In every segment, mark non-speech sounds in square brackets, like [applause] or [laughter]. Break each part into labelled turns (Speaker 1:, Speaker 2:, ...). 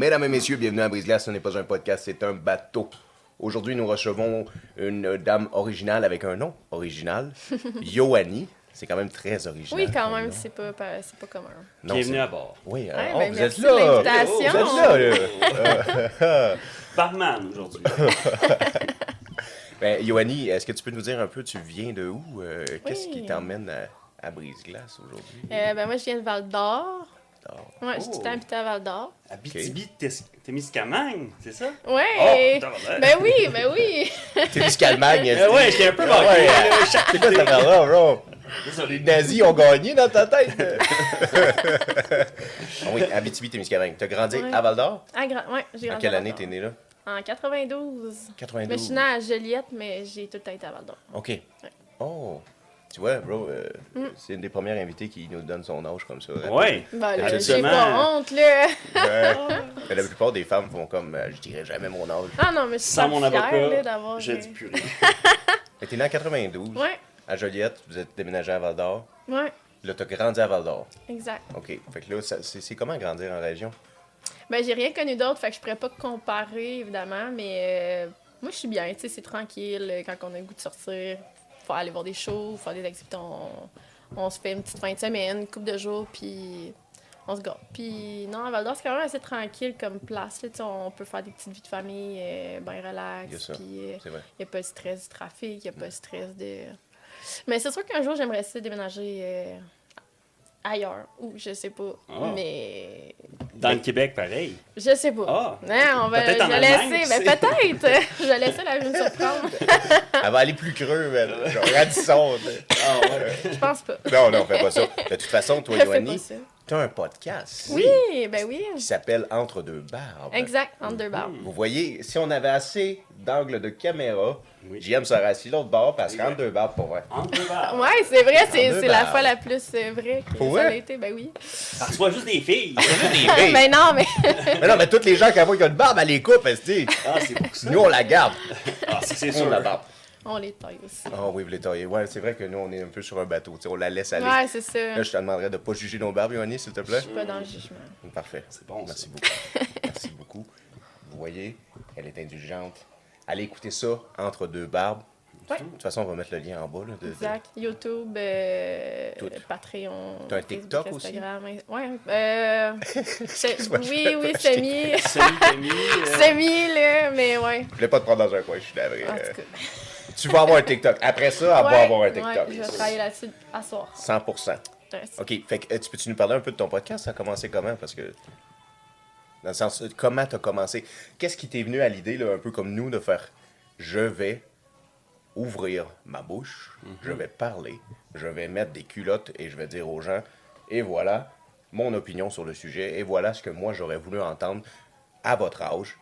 Speaker 1: Mesdames et messieurs, bienvenue à Brise-Glace. Ce n'est pas un podcast, c'est un bateau. Aujourd'hui, nous recevons une dame originale avec un nom original, [laughs] Yoani. C'est quand même très original.
Speaker 2: Oui, quand même, c'est pas, pas- c'est pas commun.
Speaker 1: Non,
Speaker 3: Bienvenue à bord.
Speaker 1: Oui, euh,
Speaker 2: Ouais,
Speaker 1: oh,
Speaker 2: ben,
Speaker 1: vous êtes là. Vous êtes là, là. [laughs]
Speaker 3: Barman aujourd'hui. [laughs]
Speaker 1: Ben, Yoani, est-ce que tu peux nous dire un peu, tu viens de où? Euh, Qu'est-ce
Speaker 2: Oui.
Speaker 1: qui t'emmène à, à Brise-Glace aujourd'hui?
Speaker 2: Euh, ben, moi, je viens de Val d'Or. Je suis
Speaker 3: Oh.
Speaker 2: tout le temps habité à Val d'Or.
Speaker 3: Abitibi, Témiscamingue, c'est ça?
Speaker 2: Ouais!
Speaker 3: Oh,
Speaker 2: ben oui, ben oui!
Speaker 1: T'es du Calmagne.
Speaker 3: Eh ouais, j'étais un peu
Speaker 1: Ah
Speaker 3: manqué.
Speaker 1: ouais.
Speaker 3: là, chaque
Speaker 1: C'est quoi cette affaire-là, bro? Les nazis ont gagné dans ta tête. [laughs] Ah oui, Abitibi-Témiscamingue. T'as grandi
Speaker 2: Ouais.
Speaker 1: à Val-d'Or?
Speaker 2: Ah, gra- ouais, j'ai
Speaker 1: En
Speaker 2: grandi
Speaker 1: quelle
Speaker 2: à
Speaker 1: année t'es né là?
Speaker 2: En 92.
Speaker 1: 92.
Speaker 2: Mais je suis née à Joliette, mais j'ai tout le temps été à Val d'Or.
Speaker 1: OK. Oh. Tu vois, bro, euh, c'est une des premières invitées qui nous donne son âge comme ça.
Speaker 3: Ouais.
Speaker 2: Ben là, j'ai pas honte, là!
Speaker 1: Ouais. [laughs] Mais la plupart des femmes font comme, euh, je dirais jamais mon âge.
Speaker 2: Ah non, mais je suis
Speaker 3: Sans mon
Speaker 2: fière, là,
Speaker 3: avocat,
Speaker 2: d'avoir...
Speaker 3: je dis plus rien. [laughs]
Speaker 1: T'es né en 92,
Speaker 2: Ouais,
Speaker 1: à Joliette, vous êtes déménagé à Val-d'Or.
Speaker 2: ouais,
Speaker 1: Là, t'as grandi à Val-d'or.
Speaker 2: exact.
Speaker 1: OK. Fait que là, ça- c'est c'est comment grandir en région?
Speaker 2: Ben, j'ai rien connu d'autre, fait que je pourrais pas comparer, évidemment, mais euh, moi, je suis bien, tu sais, c'est tranquille. euh, Quand on a le goût de sortir, aller voir des shows, faire des activités, on, on se fait une petite fin de semaine, une couple de jours, puis on se gâte. Puis non, Val d'Or, c'est quand même assez tranquille comme place, là, on peut faire des petites vies de famille, euh, bien relax, il n'y a pas de stress du trafic, il n'y a pas de stress de... Mais c'est sûr qu'un jour, j'aimerais essayer de déménager euh, ailleurs, ou je sais pas,
Speaker 3: Ah.
Speaker 2: mais...
Speaker 3: Dans le Québec, pareil.
Speaker 2: Je sais pas.
Speaker 3: Ah.
Speaker 2: Non, on va,
Speaker 3: Peut-être en
Speaker 2: je laisser,
Speaker 3: tu
Speaker 2: mais peut-être. [laughs] je vais laisser la vie me surprendre. [laughs]
Speaker 1: Elle va aller plus creux, elle. Genre, Radisson. tu.
Speaker 3: Ah ouais.
Speaker 2: Je pense pas.
Speaker 1: Non, non, fais pas ça. De toute façon, toi, [laughs] Yoani,
Speaker 2: ça.
Speaker 1: t'as un podcast.
Speaker 2: Oui, ben oui.
Speaker 1: Qui s'appelle Entre deux barbes.
Speaker 2: Exact, entre deux barres.
Speaker 1: Vous voyez, si on avait assez d'angles de caméra,
Speaker 3: Oui.
Speaker 1: JM serait assis l'autre bord parce qu'entre deux barbes, pour vrai.
Speaker 3: Entre deux barres.
Speaker 2: Ouais, c'est vrai, c'est la
Speaker 1: barres.
Speaker 2: fois la plus euh, vraie que
Speaker 1: Pour
Speaker 2: ça a été. Ben oui.
Speaker 3: Ça reçoit juste des filles.
Speaker 1: Des [laughs] filles.
Speaker 2: ben non, mais [laughs]
Speaker 1: Mais non, mais toutes les gens qui voient qu'il y a une barbe, elle les coupe, elle se.
Speaker 3: Ah, c'est pour ça.
Speaker 1: Nous, on la garde.
Speaker 3: Ah, c'est
Speaker 1: On
Speaker 3: sûr.
Speaker 1: la barbe.
Speaker 2: on les taille aussi.
Speaker 1: Ah oui, vous les taillez. Ouais, c'est vrai que nous, on est un peu sur un bateau. tu sais, on la laisse aller.
Speaker 2: Ouais, c'est ça.
Speaker 1: Là, je te demanderais de pas juger nos barbes, Yoani, s'il te plaît.
Speaker 2: Je suis pas dans le jugement.
Speaker 1: Parfait.
Speaker 3: C'est bon, ça.
Speaker 1: Merci beaucoup. Merci beaucoup. Vous voyez, elle est indulgente. Allez écouter ça entre deux barbes.
Speaker 2: Ouais.
Speaker 1: De toute façon, on va mettre le lien en bas. Là, de-.
Speaker 2: YouTube, euh. Patreon.
Speaker 1: T'as un
Speaker 2: Facebook,
Speaker 1: TikTok aussi?
Speaker 2: Instagram. Ouais. Euh, [laughs] c'est-
Speaker 1: je
Speaker 2: oui, oui.
Speaker 3: Salut, [laughs] Camille. [laughs] euh,
Speaker 2: Semi, là, mais ouais.
Speaker 1: Je voulais pas te prendre dans un coin, je suis navré. Euh. Tu vas avoir un TikTok. Après ça, elle va
Speaker 2: Ouais,
Speaker 1: avoir un
Speaker 2: ouais,
Speaker 1: TikTok.
Speaker 2: je vais travailler là-dessus à soir.
Speaker 1: 100%.
Speaker 2: Ouais, c'est-
Speaker 1: OK. Fait que, euh, tu peux-tu nous parler un peu de ton podcast? Ça a commencé comment? Parce que. Dans le sens, comment t'as commencé? Qu'est-ce qui t'est venu à l'idée, là, un peu comme nous, de faire je vais ouvrir ma bouche, je vais parler, je vais mettre des culottes et je vais dire aux gens, et voilà mon opinion sur le sujet, et voilà ce que moi j'aurais voulu entendre à votre âge.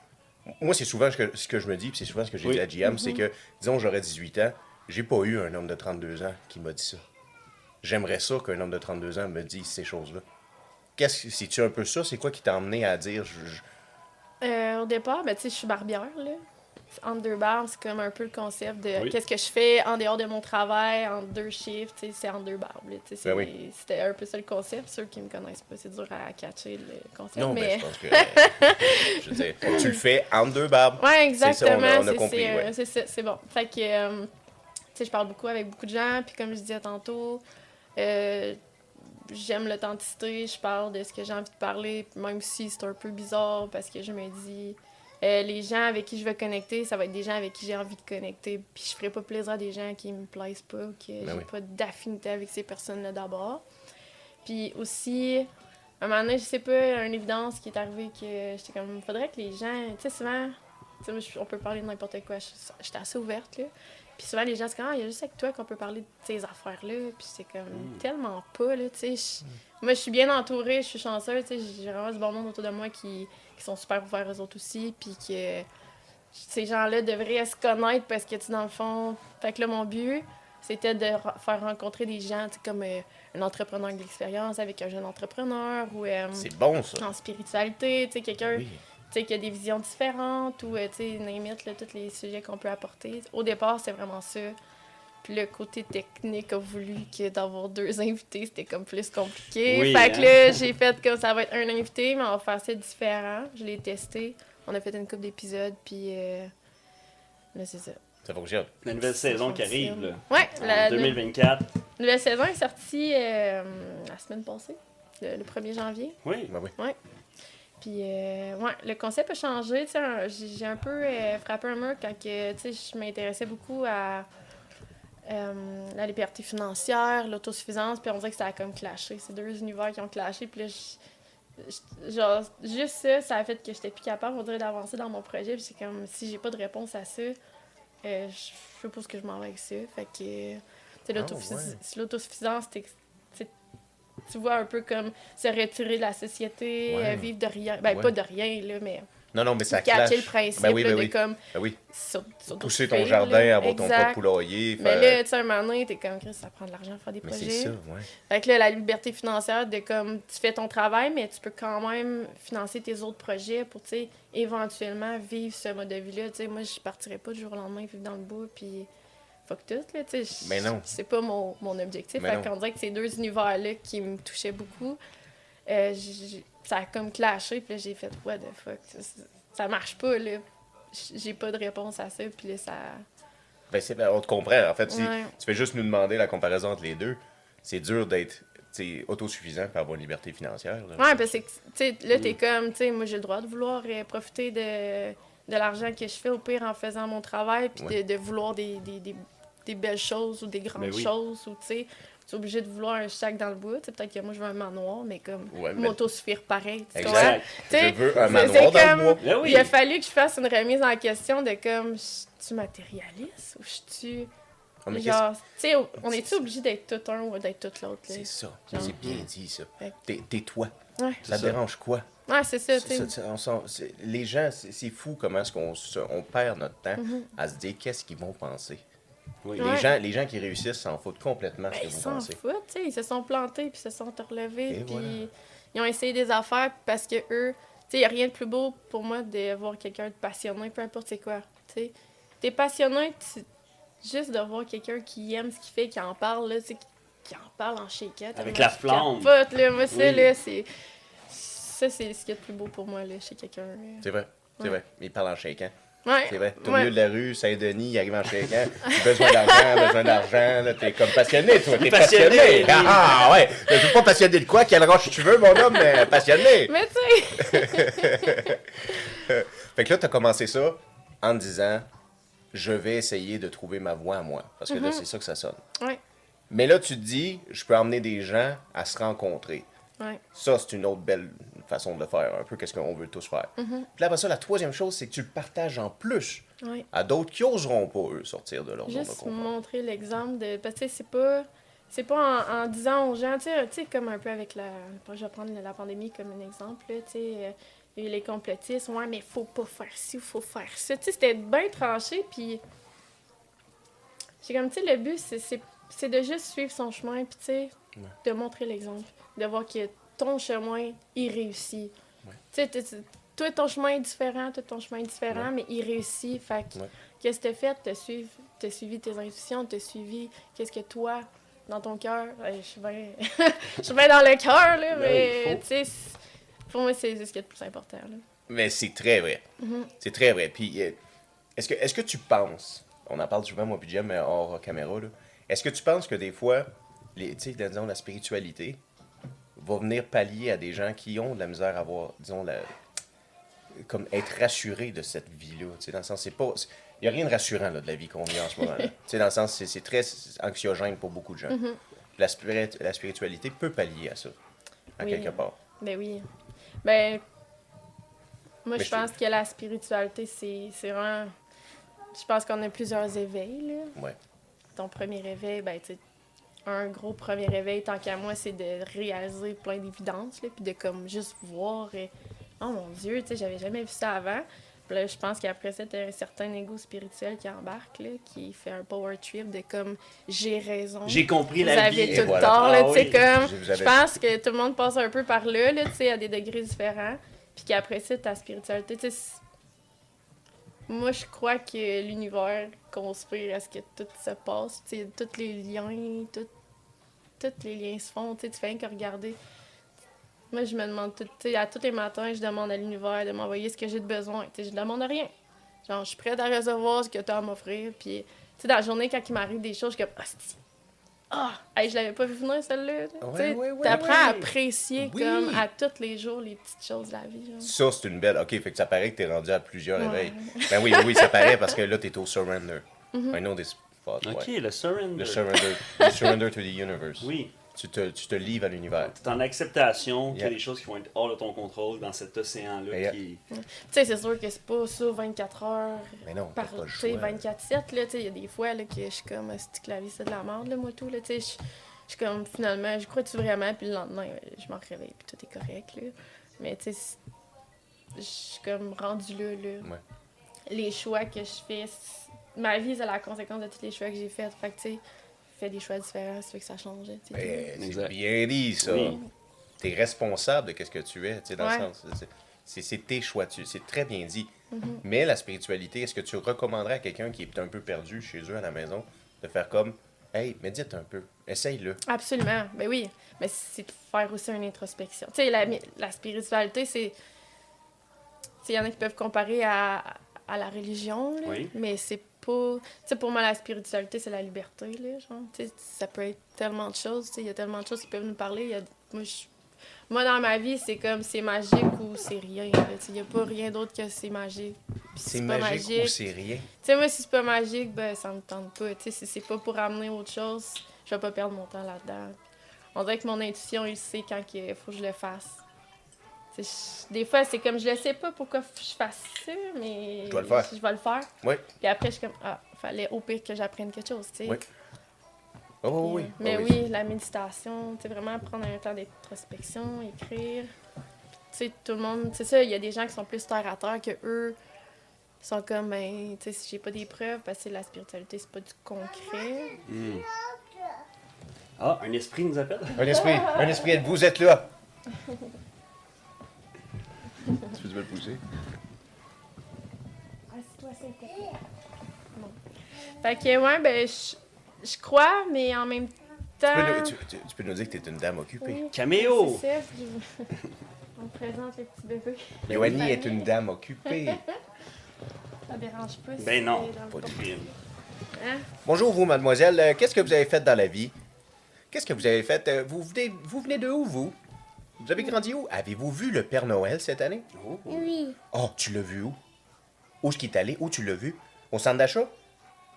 Speaker 1: Moi, c'est souvent ce que, ce que je me dis, puis c'est souvent ce que j'ai
Speaker 3: Oui.
Speaker 1: dit à JM, c'est que, disons, j'aurais 18 ans, j'ai pas eu un homme de 32 ans qui m'a dit ça. J'aimerais ça qu'un homme de 32 ans me dise ces choses-là. Qu'est-ce que c'est-tu un peu ça? C'est quoi qui t'a emmené à dire je- je-
Speaker 2: Euh, au départ, ben, tu sais, je suis barbière, là. Entre deux barbes, c'est comme un peu le concept de
Speaker 3: Oui.
Speaker 2: qu'est-ce que je fais en dehors de mon travail, en deux chiffres, tu c'est en deux barbes. Tu
Speaker 1: Ben oui.
Speaker 2: C'était un peu ça le concept. Ceux qui me connaissent pas, c'est dur à catcher le concept.
Speaker 1: Non, mais
Speaker 2: mais...
Speaker 1: je pense que. je veux dire, tu le fais entre deux barbes. [laughs]
Speaker 2: Ouais,
Speaker 1: C'est ça, on a-
Speaker 2: exactement. c'est- c'est, euh,
Speaker 1: ouais.
Speaker 2: c'est ça, c'est bon. Fait que, euh, tu je parle beaucoup avec beaucoup de gens, puis comme je disais tantôt, euh, j'aime l'authenticité, je parle de ce que j'ai envie de parler, même si c'est un peu bizarre, parce que je me dis, euh, les gens avec qui je vais connecter, ça va être des gens avec qui j'ai envie de connecter, puis je ferai pas plaisir à des gens qui me plaisent pas, ou que j'ai
Speaker 1: Ben oui.
Speaker 2: pas d'affinité avec ces personnes-là d'abord. Puis aussi, à un moment donné, je sais pas, une évidence qui est arrivée que j'étais comme, faudrait que les gens, tu sais, souvent, tu sais, on peut parler de n'importe quoi, j'étais assez ouverte, là. Puis souvent, les gens, c'est comme, ah, il y a juste avec toi qu'on peut parler de ces affaires-là. Puis c'est comme,
Speaker 3: Mm.
Speaker 2: tellement pas, là, tu sais. je- Moi, je suis bien entourée, je suis chanceuse, tu sais. J'ai vraiment du bon monde autour de moi qui, qui sont super ouverts aux autres aussi. Puis que ces gens-là devraient se connaître parce que, tu sais, dans le fond, fait que là, mon but, c'était de faire rencontrer des gens, tu sais, comme euh, un entrepreneur de l'expérience avec un jeune entrepreneur ou euh,
Speaker 1: C'est bon, ça.
Speaker 2: en spiritualité, tu sais, quelqu'un
Speaker 1: Oui.
Speaker 2: Tu sais, qui a des visions différentes ou, euh, tu sais, là, tous les sujets qu'on peut apporter. Au départ, c'est vraiment ça. Puis le côté technique a voulu que d'avoir deux [laughs] invités, c'était comme plus compliqué.
Speaker 3: Oui,
Speaker 2: fait que
Speaker 3: hein?
Speaker 2: là, j'ai fait comme ça va être un invité, mais on va faire ça différent. Je l'ai testé. On a fait une couple d'épisodes, puis euh, là, c'est ça.
Speaker 1: Ça fonctionne.
Speaker 3: La nouvelle saison qui arrive, là.
Speaker 2: Ouais, la
Speaker 3: En 2024.
Speaker 2: nouvelle saison est sortie euh, la semaine passée, le, le 1er janvier.
Speaker 3: Oui.
Speaker 1: Ben oui.
Speaker 2: Puis, euh, ouais, le concept a changé. J'ai un peu euh, frappé un mur quand que, je m'intéressais beaucoup à euh, la liberté financière, l'autosuffisance, puis on dirait que ça a comme clashé. C'est deux univers qui ont clashé. Puis là, je- je- genre, juste ça, ça a fait que j'étais plus capable, on dirait, d'avancer dans mon projet. Puis c'est comme, si j'ai pas de réponse à ça, euh, je sais pas ce que je m'en vais avec ça. Fait que, tu sais, l'autofis-
Speaker 1: Ah, ouais.
Speaker 2: Tu vois un peu comme se retirer de la société,
Speaker 1: Ouais.
Speaker 2: euh, vivre de rien. Ben,
Speaker 1: Ouais.
Speaker 2: pas de rien, là, mais
Speaker 1: Non, non, mais ça clash.
Speaker 2: le principe
Speaker 1: Ben oui,
Speaker 2: là,
Speaker 1: ben
Speaker 2: de
Speaker 1: oui.
Speaker 2: comme
Speaker 1: Ben oui. Pousser ton jardin,
Speaker 2: là.
Speaker 1: avoir ton propre poulailler.
Speaker 2: Mais là, tu sais, un moment donné, t'es comme, Chris, ça prend de l'argent pour faire des
Speaker 1: Mais c'est
Speaker 2: projets.
Speaker 1: ça, ouais.
Speaker 2: Fait que là, la liberté financière de comme, tu fais ton travail, mais tu peux quand même financer tes autres projets pour, tu sais, éventuellement vivre ce mode de vie-là. Tu sais, moi, je partirais pas du jour au lendemain vivre dans le bois, puis fuck tout, là, tu sais. je-
Speaker 1: Mais non.
Speaker 2: C'est pas mon, mon objectif.
Speaker 1: Mais
Speaker 2: fait qu'on dirait que ces deux univers-là qui me touchaient beaucoup, euh, ça a comme clashé, puis là, j'ai fait, what the fuck, ça, ça- marche pas, là. J'ai pas de réponse à ça, puis là, ça...
Speaker 1: Ben, c'est- ben, on te comprend. En fait, si
Speaker 2: Ouais.
Speaker 1: tu fais juste nous demander la comparaison entre les deux, c'est dur d'être autosuffisant pour avoir une liberté financière. là.
Speaker 2: Ouais, parce que, tu sais, là, t'es comme, tu sais, moi, j'ai le droit de vouloir euh, profiter de, de l'argent que je fais, au pire, en faisant mon travail, puis
Speaker 1: Ouais.
Speaker 2: de, de vouloir des, des, des, des belles choses ou des grandes
Speaker 3: Ben oui.
Speaker 2: choses, ou, tu sais, tu es obligé de vouloir un sac dans le bois, tu sais, peut-être que moi, je veux un manoir, mais comme,
Speaker 1: Ouais, mais-
Speaker 2: m'autosuffire pareil, tu
Speaker 1: Exact.
Speaker 2: vois? Tu sais,
Speaker 1: Je veux un
Speaker 2: c'est-
Speaker 1: manoir dans le
Speaker 2: comme-
Speaker 1: bois.
Speaker 3: Ben oui.
Speaker 2: Il a fallu que je fasse une remise en question de comme, tu matérialiste ou je tu
Speaker 1: Oh,
Speaker 2: genre, tu sais, on est-tu obligé d'être tout un ou d'être tout l'autre, là?
Speaker 1: C'est ça.
Speaker 2: Genre.
Speaker 1: C'est bien dit, ça. T'es t'es toi.
Speaker 2: Ouais.
Speaker 1: Ça te dérange quoi?
Speaker 2: Ouais, c'est ça,
Speaker 1: les gens, c'est fou comment est-ce qu'on on perd notre temps
Speaker 2: Mhm.
Speaker 1: à se dire qu'est-ce qu'ils vont penser.
Speaker 3: Oui.
Speaker 2: Ouais.
Speaker 1: Les, gens, les gens qui réussissent s'en foutent complètement de ce
Speaker 2: Ben,
Speaker 1: que
Speaker 2: ils
Speaker 1: vous
Speaker 2: s'en
Speaker 1: pensez.
Speaker 2: foutent, tu sais. Ils se sont plantés, puis se sont relevés, puis
Speaker 1: voilà.
Speaker 2: ils ont essayé des affaires parce que eux, tu sais, il n'y a rien de plus beau pour moi de voir quelqu'un de passionné, peu importe c'est quoi, tu sais. T'es passionné, juste de voir quelqu'un qui aime ce qu'il fait, qui en parle, là, qui, qui en parle en shakeette.
Speaker 3: Avec
Speaker 2: moi,
Speaker 3: la flamme.
Speaker 2: capote, là. Moi, ça,
Speaker 3: Oui.
Speaker 2: là, c'est... Ça, c'est ce qu'il y a de plus beau pour moi, là, chez quelqu'un.
Speaker 1: C'est vrai. C'est
Speaker 2: Ouais.
Speaker 1: vrai. Ils parlent en shaking.
Speaker 2: Ouais.
Speaker 1: C'est vrai. T'es au
Speaker 2: Ouais.
Speaker 1: milieu de la rue, Saint-Denis, il arrive en shaking. besoin d'argent, besoin d'argent. là, T'es comme passionné, toi. T'es
Speaker 3: Passionné,
Speaker 1: passionné.
Speaker 3: oui.
Speaker 1: Ah, ouais. Je suis pas passionné de quoi? Quelle roche tu veux, mon homme, mais passionné. [laughs]
Speaker 2: Mais tu sais, [laughs]
Speaker 1: Fait que là, t'as commencé ça en te disant, je vais essayer de trouver ma voie à moi. Parce que là, c'est ça que ça sonne.
Speaker 2: ouais,
Speaker 1: Mais là, tu te dis, je peux emmener des gens à se rencontrer.
Speaker 2: Ouais.
Speaker 1: Ça, c'est une autre belle façon de le faire, un peu qu'est-ce qu'on veut tous faire. Puis là, après ça, la troisième chose, c'est que tu le partages en plus
Speaker 2: ouais.
Speaker 1: à d'autres qui oseront pas, eux, sortir de leur zone de
Speaker 2: Juste
Speaker 1: confort.
Speaker 2: montrer l'exemple de. Parce que c'est pas. C'est pas en, en disant aux gens, tu sais, comme un peu avec la. Je vais prendre la pandémie comme un exemple, tu sais. euh, il y a eu les complotistes, ouais, mais faut pas faire ci faut faire ça. Tu sais, c'était bien tranché, puis. J'ai comme, tu sais, le but, c'est- c'est c'est de juste suivre son chemin, puis tu sais, de montrer l'exemple. De voir que ton chemin, il réussit.
Speaker 1: Ouais.
Speaker 2: Tu sais, toi, ton chemin est différent, toi, ton chemin est différent,
Speaker 1: Ouais.
Speaker 2: mais il réussit. Fait que,
Speaker 1: Ouais.
Speaker 2: qu'est-ce que t'as fait? T'as suivi, t'as suivi tes intuitions, t'as suivi qu'est-ce que toi, dans ton cœur, euh, je suis bien [laughs] dans le cœur, là,
Speaker 3: Ben
Speaker 2: mais tu sais, pour moi, c'est ce qui est le plus important. Là.
Speaker 1: Mais c'est très vrai.
Speaker 2: Mhm.
Speaker 1: C'est très vrai. Puis, euh, est-ce que, est que tu penses, on en parle souvent, moi, puis Jem, mais hors caméra, là, est-ce que tu penses que des fois, les, tu sais, disons, la spiritualité va venir pallier à des gens qui ont de la misère à avoir, disons, la, comme être rassurés de cette vie-là? Tu sais, dans le sens, c'est pas. Il n'y a rien de rassurant là, de la vie qu'on vit en ce moment. là. [laughs] Tu sais, dans le sens, c'est, très anxiogène pour beaucoup de gens.
Speaker 2: Mhm.
Speaker 1: la, spiri- la spiritualité peut pallier à ça, à
Speaker 2: Oui.
Speaker 1: quelque part.
Speaker 2: Ben oui. Ben, moi,
Speaker 1: Mais
Speaker 2: je pense que la spiritualité, c'est c'est vraiment. Je pense qu'on a plusieurs éveils, là.
Speaker 1: Ouais.
Speaker 2: Ton premier éveil, ben, tu sais, un gros premier éveil, tant qu'à moi, c'est de réaliser plein d'évidences, là, puis de comme juste voir. et, oh mon Dieu, tu sais, j'avais jamais vu ça avant. Puis là, je pense qu'après ça, t'as un certain ego spirituel qui embarque, là, qui fait un power trip de comme j'ai raison.
Speaker 3: J'ai compris
Speaker 2: Vous
Speaker 3: la
Speaker 2: avez
Speaker 3: vie.
Speaker 1: Et
Speaker 2: tout
Speaker 1: voilà.
Speaker 2: tort, là,
Speaker 3: Ah
Speaker 2: tu sais,
Speaker 3: oui.
Speaker 2: comme...
Speaker 1: Vous
Speaker 2: Je pense que tout le monde passe un peu par là, là, tu sais, à des degrés différents. Puis qu'après ça, ta spiritualité, tu sais... moi, je crois que l'univers conspire à ce que tout se passe. Tu sais, tous les liens, tout, tous les liens se font. Tu sais, tu fais rien que regarder. Moi, je me demande tout, tu sais, à tous les matins, je demande à l'univers de m'envoyer ce que j'ai de besoin. Tu sais, je demande rien. Genre, je suis prête à recevoir ce que tu as à m'offrir. Puis, tu sais, dans la journée, quand il m'arrive des choses, je suis comme, ah, hey, je l'avais pas vu venir celle-là. Tu sais,
Speaker 1: ouais, ouais,
Speaker 2: t'apprends
Speaker 1: ouais.
Speaker 2: à apprécier
Speaker 1: Oui.
Speaker 2: comme à tous les jours les petites choses de la vie. Genre.
Speaker 1: Ça, c'est une belle. Ok, fait que ça paraît que t'es rendu à plusieurs
Speaker 2: Ouais.
Speaker 1: réveils. Ben oui, oui, ça paraît parce que là, t'es au surrender.
Speaker 2: Mm-hmm.
Speaker 1: I know this spot.
Speaker 3: Ok,
Speaker 1: ouais.
Speaker 3: le surrender.
Speaker 1: Le surrender. le surrender to the universe.
Speaker 3: Oui.
Speaker 1: Tu te, tu te livres à l'univers.
Speaker 3: Tu es en acceptation qu'il y a des choses qui vont être hors de ton contrôle dans cet océan-là
Speaker 1: Yeah.
Speaker 3: qui
Speaker 2: Tu sais, c'est sûr que c'est pas ça 24 heures
Speaker 1: Mais non,
Speaker 2: par
Speaker 1: pas le
Speaker 2: tu sais,
Speaker 1: choix.
Speaker 2: 24-7. là, tu sais, Il y a des fois là, que je suis comme, c'est que la vie c'est de la merde, là, moi tout. Là, tu sais, je je suis comme, finalement, je crois-tu vraiment, puis le lendemain, je m'en réveille, puis tout est correct. Là. Mais tu sais, je suis comme rendue là. là.
Speaker 1: Ouais.
Speaker 2: Les choix que je fais, ma vie, c'est la conséquence de tous les choix que j'ai faits. Fait que tu sais, fais des choix différents, ça fait que ça change. tu
Speaker 1: Ben, c'est bien dit, ça.
Speaker 3: Oui.
Speaker 1: T'es responsable de ce que tu es, tu sais, dans
Speaker 2: Ouais.
Speaker 1: le sens. c'est- C'est c'est tes choix, tu- c'est très bien dit.
Speaker 2: Mhm.
Speaker 1: Mais la spiritualité, est-ce que tu recommanderais à quelqu'un qui est un peu perdu chez eux à la maison de faire comme Hey, médite un peu, essaye-le?
Speaker 2: Absolument, ben oui. Mais c'est de faire aussi une introspection. Tu sais, la, la spiritualité, c'est. Tu sais, il y en a qui peuvent comparer à, à la religion, là,
Speaker 3: Oui.
Speaker 2: mais c'est pas. Tu sais, pour moi, la spiritualité, c'est la liberté, là, genre. Tu sais, ça peut être tellement de choses, tu sais, il y a tellement de choses qui peuvent nous parler. Il y a- moi, je- moi, dans ma vie, c'est comme c'est magique ou c'est rien. là, tu sais, Il n'y a pas rien d'autre que c'est magique.
Speaker 1: C'est
Speaker 2: pas
Speaker 1: magique, ou c'est rien.
Speaker 2: tu sais, moi, si c'est pas magique, ben, ça me tente pas. Tu sais, si c'est pas pour amener autre chose, je vais pas perdre mon temps là-dedans. On dirait que mon intuition, il sait quand il faut que je le fasse. Des fois, c'est comme, je le sais pas pourquoi je fasse ça, mais...
Speaker 1: Je dois le faire.
Speaker 2: Je, vais le faire.
Speaker 1: Oui.
Speaker 2: Puis après, je suis comme, ah, fallait au pire que j'apprenne quelque chose, tu sais.
Speaker 1: Oui. Oh, oui.
Speaker 2: Euh,
Speaker 1: Oh,
Speaker 2: Mais
Speaker 1: oui.
Speaker 2: oui, la méditation, tu sais, vraiment prendre un temps d'introspection, écrire. Tu sais, tout le monde, c'est ça, il y a des gens qui sont plus terre à terre que eux sont comme, ben, tu sais, si j'ai pas des preuves, parce que la spiritualité, c'est pas du concret.
Speaker 3: Hmm. Ah, un esprit nous appelle.
Speaker 1: Un esprit, un esprit, vous êtes là? [laughs] tu veux le pousser?
Speaker 2: Assieds-toi, s'il te plaît. Bon. Fait que, ouais, ben, je je crois, mais en même temps.
Speaker 1: Tu peux, nous, tu, tu- tu peux nous dire que t'es une dame occupée.
Speaker 2: Oui,
Speaker 3: Caméo!
Speaker 2: c'est ça, je- [laughs] On me présente le petit bébé.
Speaker 1: Yoannie est une dame occupée.
Speaker 2: Ça dérange pas. si
Speaker 3: Ben non, pas de crime.
Speaker 2: Hein?
Speaker 1: Bonjour, vous, mademoiselle. Euh, Qu'est-ce que vous avez fait dans la vie? Qu'est-ce que vous avez fait? Euh, Vous venez, vous venez de où, vous? Vous avez grandi où? Avez-vous vu le Père Noël cette année?
Speaker 3: Oh.
Speaker 4: Oui,
Speaker 1: Oh, tu l'as vu où? Où est-ce qu'il est allé? Où tu l'as vu? Au centre d'achat?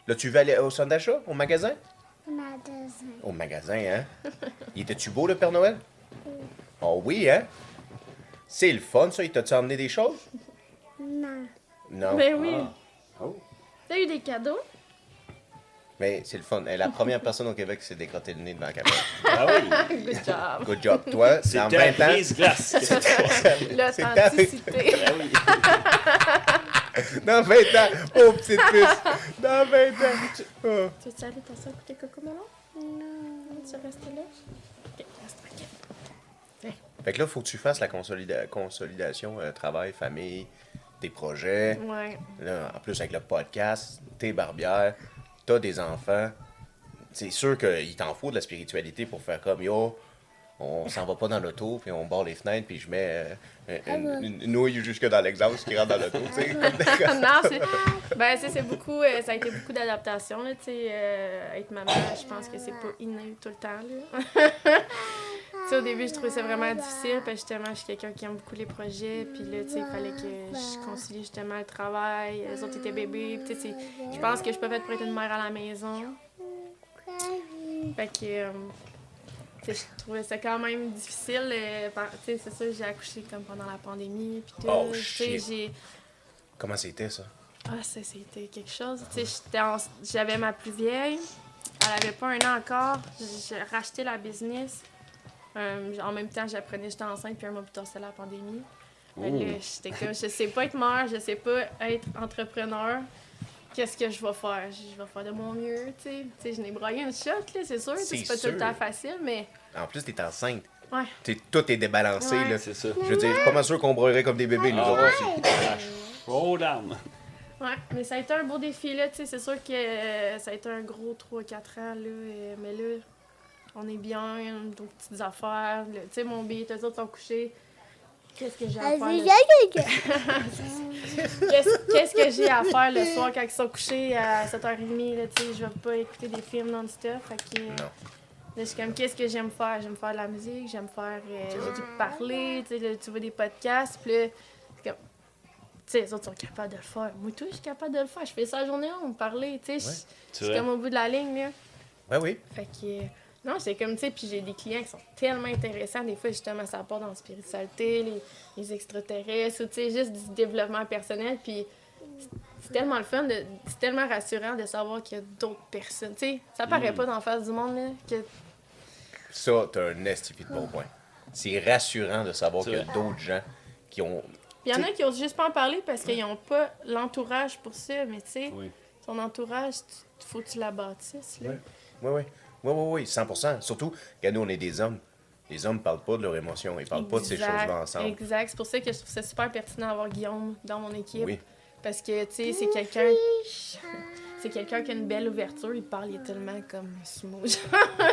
Speaker 1: Là, tu veux aller au centre d'achat? Au magasin?
Speaker 4: magasin.
Speaker 1: Au magasin, hein? [laughs] Il était-tu beau, le Père Noël? Oh oui, hein? C'est le fun, ça. Il t'a-tu emmené des choses?
Speaker 4: Non.
Speaker 1: Non.
Speaker 2: Ben oui.
Speaker 3: Ah. Oh.
Speaker 2: T'as eu des cadeaux?
Speaker 1: Mais c'est le fun. Elle est la première personne au Québec qui s'est décroté le nez devant la caméra.
Speaker 3: Ah oui! [laughs]
Speaker 2: Good job.
Speaker 1: Good job. Toi,
Speaker 3: C'est
Speaker 1: dans
Speaker 3: de
Speaker 1: 20
Speaker 3: la
Speaker 1: ans...
Speaker 3: glace.
Speaker 2: L'authenticité.
Speaker 3: Oui. [laughs]
Speaker 1: Dans 20 ans! Oh, petite puce! Dans 20 ans!
Speaker 2: Tu veux aller t'asseoir écouter Coco Melon?
Speaker 4: Non.
Speaker 2: Tu restes là? Ok, reste tranquille.
Speaker 1: Fait que là, faut que tu fasses la consolida- consolidation euh, travail, famille, tes projets.
Speaker 2: Ouais.
Speaker 1: Là, en plus, avec le podcast, t'es des enfants. C'est sûr qu'il t'en faut de la spiritualité pour faire comme yo. On s'en va pas dans l'auto, puis on barre les fenêtres, puis je mets euh, une, une- une nouille jusque dans l'exhaust qui rentre dans l'auto. [laughs]
Speaker 2: non, c'est. Ben, c'est beaucoup. euh, ça a été beaucoup d'adaptation, euh, être maman, je pense que c'est pas inné tout le temps, là. [laughs] sais, au début, je trouvais ça vraiment difficile, parce que justement, je suis quelqu'un qui aime beaucoup les projets, puis là, tu sais, il fallait que je concilie justement le travail. Les autres étaient bébés, puis tu sais, je pense que je suis pas faite pour être une mère à la maison. Fait que. euh, tu sais, je trouvais ça quand même difficile. euh, par- tu sais, c'est sûr, j'ai accouché comme pendant la pandémie, puis tout.
Speaker 1: Oh, shit.
Speaker 2: j'ai.
Speaker 1: Comment c'était ça?
Speaker 2: Ah, ça, c'était quelque chose. J'avais ma plus vieille. Elle avait pas un an encore. J'ai racheté la business. Euh, en même temps, j'apprenais que j'étais enceinte, puis un mois plus tard, c'était la pandémie. Là, j'étais comme, je sais pas être mère, je sais pas être entrepreneur. Qu'est-ce que je vais faire? Je vais faire de mon mieux, tu sais. Tu sais, je n'ai broyé une shot, là, c'est sûr.
Speaker 1: C'est
Speaker 2: C'est pas tout le temps facile, mais
Speaker 1: En plus, t'es enceinte.
Speaker 2: ouais.
Speaker 1: T'es- tout est débalancé.
Speaker 2: Ouais.
Speaker 1: Là.
Speaker 3: C'est ça.
Speaker 1: Je veux dire, je suis pas mal sûr qu'on broyerait comme des bébés, nous
Speaker 3: Ah
Speaker 1: autres aussi.
Speaker 3: Oh, dame.
Speaker 2: Ouais, mais ça a été un beau défi, là. Tu sais, c'est sûr que euh, ça a été un gros 3-4 ans, là. euh, mais là, on est bien, nos petites affaires. Tu sais, mon bébé, tes autres sont couchés. Qu'est-ce que j'ai à faire? le- [laughs] Qu'est-ce qu'est-ce que j'ai à faire le soir quand ils sont couchés à 7h30? Là, tu sais, je vais pas écouter des films non-stop. Fait que, euh,
Speaker 1: Non.
Speaker 2: Là, je suis comme, qu'est-ce que j'aime faire? J'aime faire de la musique, j'aime faire. euh, j'aime parler, tu sais, là, tu vois des podcasts, puis là, c'est comme. Tu sais, les autres sont capables de le faire. Moi, tout, je suis capable de le faire. Je fais ça la journée longue, parler, tu sais.
Speaker 1: Ouais.
Speaker 2: je- suis comme au bout de la ligne, là.
Speaker 1: Ouais, oui.
Speaker 2: Fait que. Non, c'est comme, tu sais, puis j'ai des clients qui sont tellement intéressants. Des fois, justement, ça part dans la spiritualité, les, les extraterrestres, ou tu sais, juste du développement personnel. Puis c'est- tellement le fun, de- c'est tellement rassurant de savoir qu'il y a d'autres personnes. Tu sais, ça paraît
Speaker 3: Mm.
Speaker 2: pas d'en face du monde, là, que
Speaker 1: Ça, t'as un estifi de bon point. C'est rassurant de savoir qu'il y a d'autres gens qui ont.
Speaker 2: Il y en a qui osent juste pas en parler parce qu'ils n'ont pas l'entourage pour ça, mais tu sais,
Speaker 3: Oui.
Speaker 2: ton entourage, il faut que tu la bâtisses. Là.
Speaker 1: Oui, oui. Oui, oui, oui, 100% Surtout, regarde, nous, on est des hommes. Les hommes parlent pas de leurs émotions. Ils parlent pas de ces choses-là ensemble.
Speaker 2: Exact. C'est pour ça que je trouve ça super pertinent d'avoir Guillaume dans mon équipe.
Speaker 1: Oui.
Speaker 2: Parce que, tu sais, c'est quelqu'un c'est quelqu'un qui a une belle ouverture. Il parle, il est tellement comme smooth.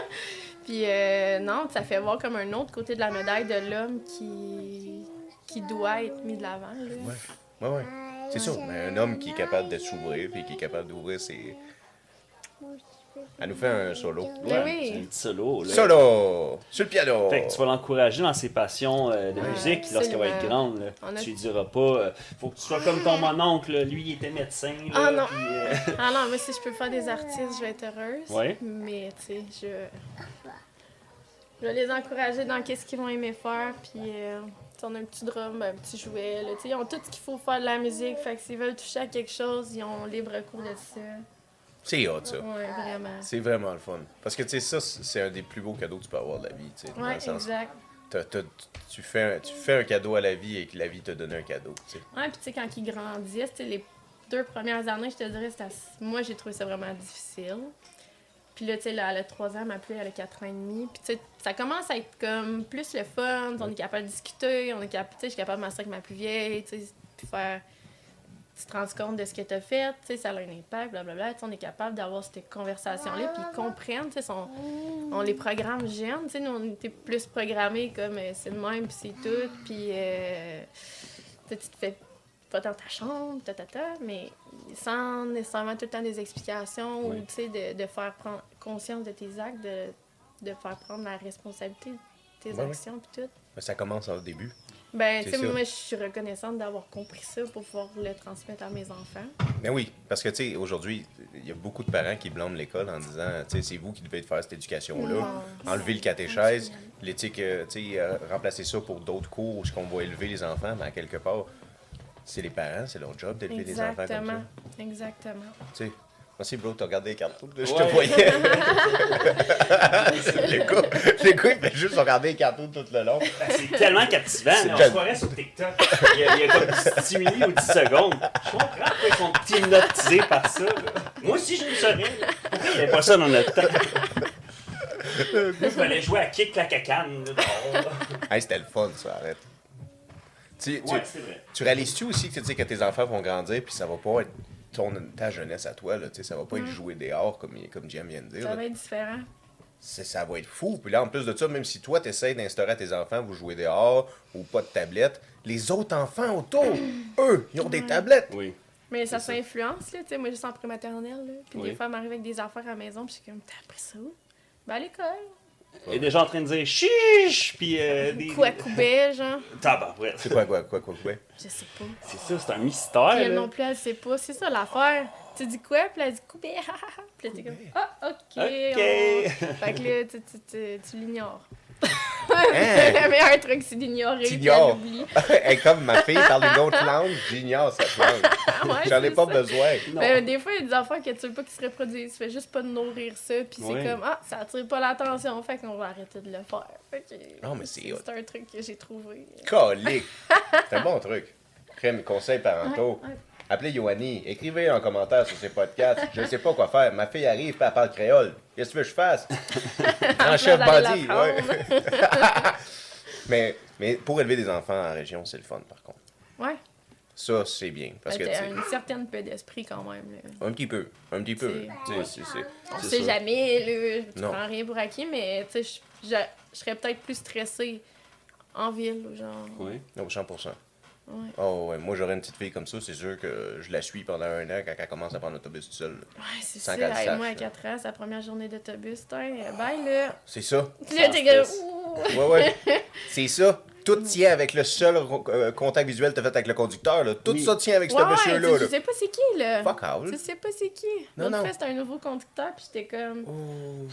Speaker 2: [laughs] Puis, euh, non, ça fait voir comme un autre côté de la médaille de l'homme qui, qui doit être mis de l'avant. là.
Speaker 1: Ouais. Oui, oui. C'est ça. Mais un homme qui est capable de s'ouvrir puis qui est capable d'ouvrir ses. Elle nous fait un solo.
Speaker 2: Mais
Speaker 3: Ouais,
Speaker 2: oui.
Speaker 3: C'est un petit solo. Là.
Speaker 1: Solo! Sur le piano!
Speaker 3: Fait que tu vas l'encourager dans ses passions euh, de
Speaker 2: Ouais,
Speaker 3: musique lorsqu'elle va être grande. Là.
Speaker 2: A-
Speaker 3: Tu lui diras pas, euh, faut que tu sois comme ton mononcle. là. Lui, il était médecin. Là,
Speaker 2: Ah, non.
Speaker 3: puis, euh, [laughs]
Speaker 2: Ah non, moi, si je peux faire des artistes, je vais être heureuse.
Speaker 3: Ouais.
Speaker 2: Mais, tu sais, je... je vais les encourager dans qu'est-ce qu'ils vont aimer faire. Puis, euh, tu sais, on a un petit drum, un petit jouet. Là, tu sais, ils ont tout ce qu'il faut faire de la musique. Fait que s'ils veulent toucher à quelque chose, ils ont libre cours de ça.
Speaker 1: C'est hot, ça.
Speaker 2: Ouais, vraiment.
Speaker 1: C'est vraiment le fun. Parce que, tu sais, ça, c'est un des plus beaux cadeaux que tu peux avoir de la vie. tu sais, dans
Speaker 2: Ouais,
Speaker 1: le sens-
Speaker 2: exact.
Speaker 1: t'as- t'as- tu, fais un, tu fais un cadeau à la vie et que la vie te donne un cadeau. tu sais.
Speaker 2: Ouais, puis tu sais, quand ils grandissent, les deux premières années, je te dirais, moi, j'ai trouvé ça vraiment difficile. Puis là, tu sais, elle a 3 ans, ma plus, elle a 4 ans et demi. Puis tu sais, ça commence à être comme plus le fun, on est capable de discuter, on est capable, tu sais, je suis capable de m'asseoir avec ma plus vieille, tu sais, puis faire... Tu te rends compte de ce que tu as fait, tu sais, ça a un impact, blablabla. Tu sais, on est capable d'avoir cette conversation-là, puis ils comprennent, tu sais, son- on les programme jeunes, tu sais, nous, on était plus programmés comme euh, c'est le même, puis c'est tout, puis euh, tu sais, tu te fais pas dans ta chambre, ta, ta, ta, mais sans nécessairement tout le temps des explications
Speaker 3: Oui.
Speaker 2: ou, tu sais, de, de faire prendre conscience de tes actes, de, de faire prendre la responsabilité de tes
Speaker 1: ouais.
Speaker 2: actions, puis tout.
Speaker 1: Mais ça commence au début.
Speaker 2: Ben, tu sais, moi, je suis reconnaissante d'avoir compris ça pour pouvoir le transmettre à mes enfants.
Speaker 1: Mais oui, parce que, tu sais, aujourd'hui, il y a beaucoup de parents qui blâment l'école en disant, tu sais, c'est vous qui devez faire cette éducation-là. Enlever le catéchèse, l'éthique, euh, tu sais, euh, remplacer ça pour d'autres cours où on va élever les enfants, mais à quelque part, c'est les parents, c'est leur job d'élever les enfants comme ça.
Speaker 2: Exactement. Exactement.
Speaker 1: Tu sais, merci, bro, t'as regardé les cartoons, là, je te voyais. le gars, le gars, il fait juste regarder les cartoons tout le long.
Speaker 3: Ben, c'est tellement captivant. On se croirait sur TikTok. Il y a, il y a comme 10 minutes ou 10 secondes. Je comprends pourquoi ils sont hypnotisés par ça. Moi aussi, je le saurais. là. Pourquoi il n'y avait pas ça dans notre temps? Il fallait jouer à kick la cacane.
Speaker 1: Hey, c'était le fun, ça, arrête. Tu,
Speaker 3: Ouais,
Speaker 1: tu réalises-tu aussi que, tu sais, que tes enfants vont grandir, puis ça va pas être ton, ta jeunesse à toi, là, tu sais, ça va pas être jouer dehors, comme, comme Jim vient de dire.
Speaker 2: Ça
Speaker 1: là.
Speaker 2: va être différent.
Speaker 1: C'est- ça va être fou. Puis là, en plus de ça, même si toi, tu essaies d'instaurer à tes enfants, vous jouez dehors ou pas de tablette, les autres enfants autour, eux, ils ont des tablettes.
Speaker 3: Oui.
Speaker 2: Mais ça s'influence, là. Tu sais, moi, juste en prématernelle, là. Puis
Speaker 3: Oui.
Speaker 2: des fois, m'arrive avec des affaires à la maison, puis je suis comme, t'as appris ça où? Ben, à l'école.
Speaker 3: Il est déjà en train de dire chiche, puis euh, des.
Speaker 2: Quoi, coubet, genre? [laughs]
Speaker 3: Tabarouette.
Speaker 1: C'est quoi, quoi, quoi, quoi, quoi?
Speaker 2: Je sais pas.
Speaker 3: C'est ça, c'est un mystère.
Speaker 2: Puis elle
Speaker 3: là.
Speaker 2: non plus, elle sait pas. C'est ça l'affaire. Tu dis quoi? Puis elle dit coubet, [laughs] hahaha. Puis là, t'es comme, ah, ok.
Speaker 3: Ok.
Speaker 2: on- Fait que là, tu, tu, tu, tu l'ignores.
Speaker 1: Hein?
Speaker 2: Le meilleur truc, c'est d'ignorer.
Speaker 1: T'ignores. [laughs] comme ma fille parle une autre langue, j'ignore cette langue. [laughs]
Speaker 2: Ouais,
Speaker 1: J'en ai pas
Speaker 2: ça.
Speaker 1: besoin.
Speaker 2: Ben, des fois, il y a des affaires que tu veux pas qu'ils se reproduisent. Tu fais juste pas de nourrir ça. Puis
Speaker 3: Ouais.
Speaker 2: c'est comme, ah, ça attire pas l'attention. Fait qu'on va arrêter de le faire. Fait que,
Speaker 1: Non, mais c'est
Speaker 2: un truc que j'ai trouvé.
Speaker 1: Colique. C'est un bon truc. Crème, conseils parentaux.
Speaker 2: Ouais, ouais.
Speaker 1: Appelez Yoanni. Écrivez un commentaire sur ses podcasts. Je ne sais pas quoi faire. Ma fille arrive, puis elle parle créole. Qu'est-ce que tu veux que je fasse? [laughs] En chef bandit, ouais. [laughs] mais, mais pour élever des enfants en région, c'est le fun, par contre.
Speaker 2: Ouais.
Speaker 1: Ça, c'est bien. Parce que,
Speaker 2: t'as une certaine paix d'esprit quand même. là.
Speaker 1: un petit peu. Un petit peu.
Speaker 2: C'est-
Speaker 1: Tu sais, c'est- c'est-
Speaker 2: On sait
Speaker 1: ça.
Speaker 2: jamais,
Speaker 1: Non.
Speaker 2: prends rien pour acquis, mais tu sais, je- je je serais peut-être plus stressée en ville, genre.
Speaker 3: Oui.
Speaker 1: Non, 100%.
Speaker 2: Ouais.
Speaker 1: Oh, ouais. Moi, j'aurais une petite fille comme ça, c'est sûr que je la suis pendant un an quand elle commence à prendre l'autobus toute seule.
Speaker 2: Ouais, c'est ça. Hey,
Speaker 1: sache,
Speaker 2: moi, à
Speaker 1: là.
Speaker 2: 4 ans, la première journée d'autobus. Tain, bye, là.
Speaker 1: C'est ça.
Speaker 2: Là, t'es comme.
Speaker 1: Ouais, ouais. [laughs] c'est ça. Tout tient avec le seul euh, contact visuel que t'as fait avec le conducteur. Là. Tout
Speaker 3: Oui.
Speaker 1: ça tient avec ce
Speaker 2: Ouais, ouais,
Speaker 1: monsieur-là.
Speaker 2: tu- sais pas c'est qui, là.
Speaker 1: Fuck all.
Speaker 2: Tu sais pas c'est qui.
Speaker 1: Non, non.
Speaker 2: c'était un nouveau conducteur, puis j'étais comme.
Speaker 1: Oh.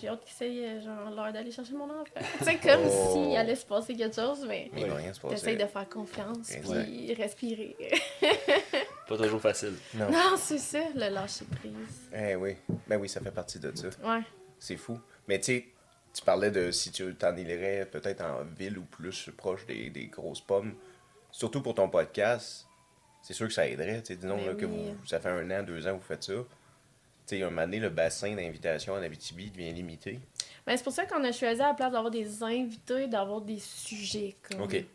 Speaker 2: J'ai hâte qu'il essaye, euh, genre, l'heure d'aller chercher mon enfant. [laughs] tu sais, comme
Speaker 1: Oh.
Speaker 2: s'il allait se passer quelque chose, mais.
Speaker 1: Il va rien se passer.
Speaker 2: T'essayes de faire confiance, puis respirer. [laughs]
Speaker 3: Pas toujours facile.
Speaker 1: Non.
Speaker 2: non, c'est ça, le lâcher prise.
Speaker 1: Eh oui. Ben oui, ça fait partie de ça.
Speaker 2: Ouais.
Speaker 1: C'est fou. Mais tu sais, tu parlais de si tu t'en irais peut-être en ville ou plus proche des, des grosses pommes. Surtout pour ton podcast, c'est sûr que ça aiderait. Disons
Speaker 2: Ben
Speaker 1: là, que
Speaker 2: oui.
Speaker 1: vous, ça fait un an, deux ans que vous faites ça. Tu sais, un moment donné, le bassin d'invitation en Abitibi devient limité.
Speaker 2: Ben, c'est pour ça qu'on a choisi à la place d'avoir des invités, d'avoir des sujets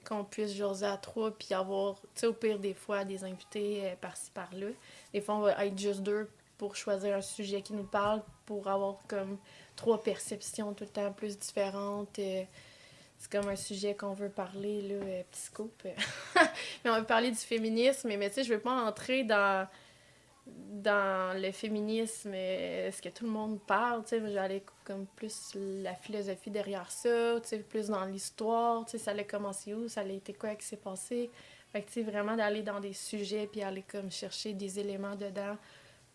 Speaker 2: qu'on puisse jaser à trois, puis avoir, tu sais, au pire des fois, des invités euh, par-ci par-là. Des fois, on va être juste deux pour choisir un sujet qui nous parle, pour avoir comme trois perceptions tout le temps plus différentes. euh, c'est comme un sujet qu'on veut parler, là, euh, scoop. [laughs] mais on veut parler du féminisme, mais, tu sais, je veux pas entrer dans dans le féminisme, euh, ce que tout le monde parle, tu sais, j'allais comme plus la philosophie derrière ça, tu sais, plus dans l'histoire, tu sais, ça allait commencer où, ça allait été quoi qui s'est passé. Fait que, tu sais, vraiment d'aller dans des sujets puis aller comme chercher des éléments dedans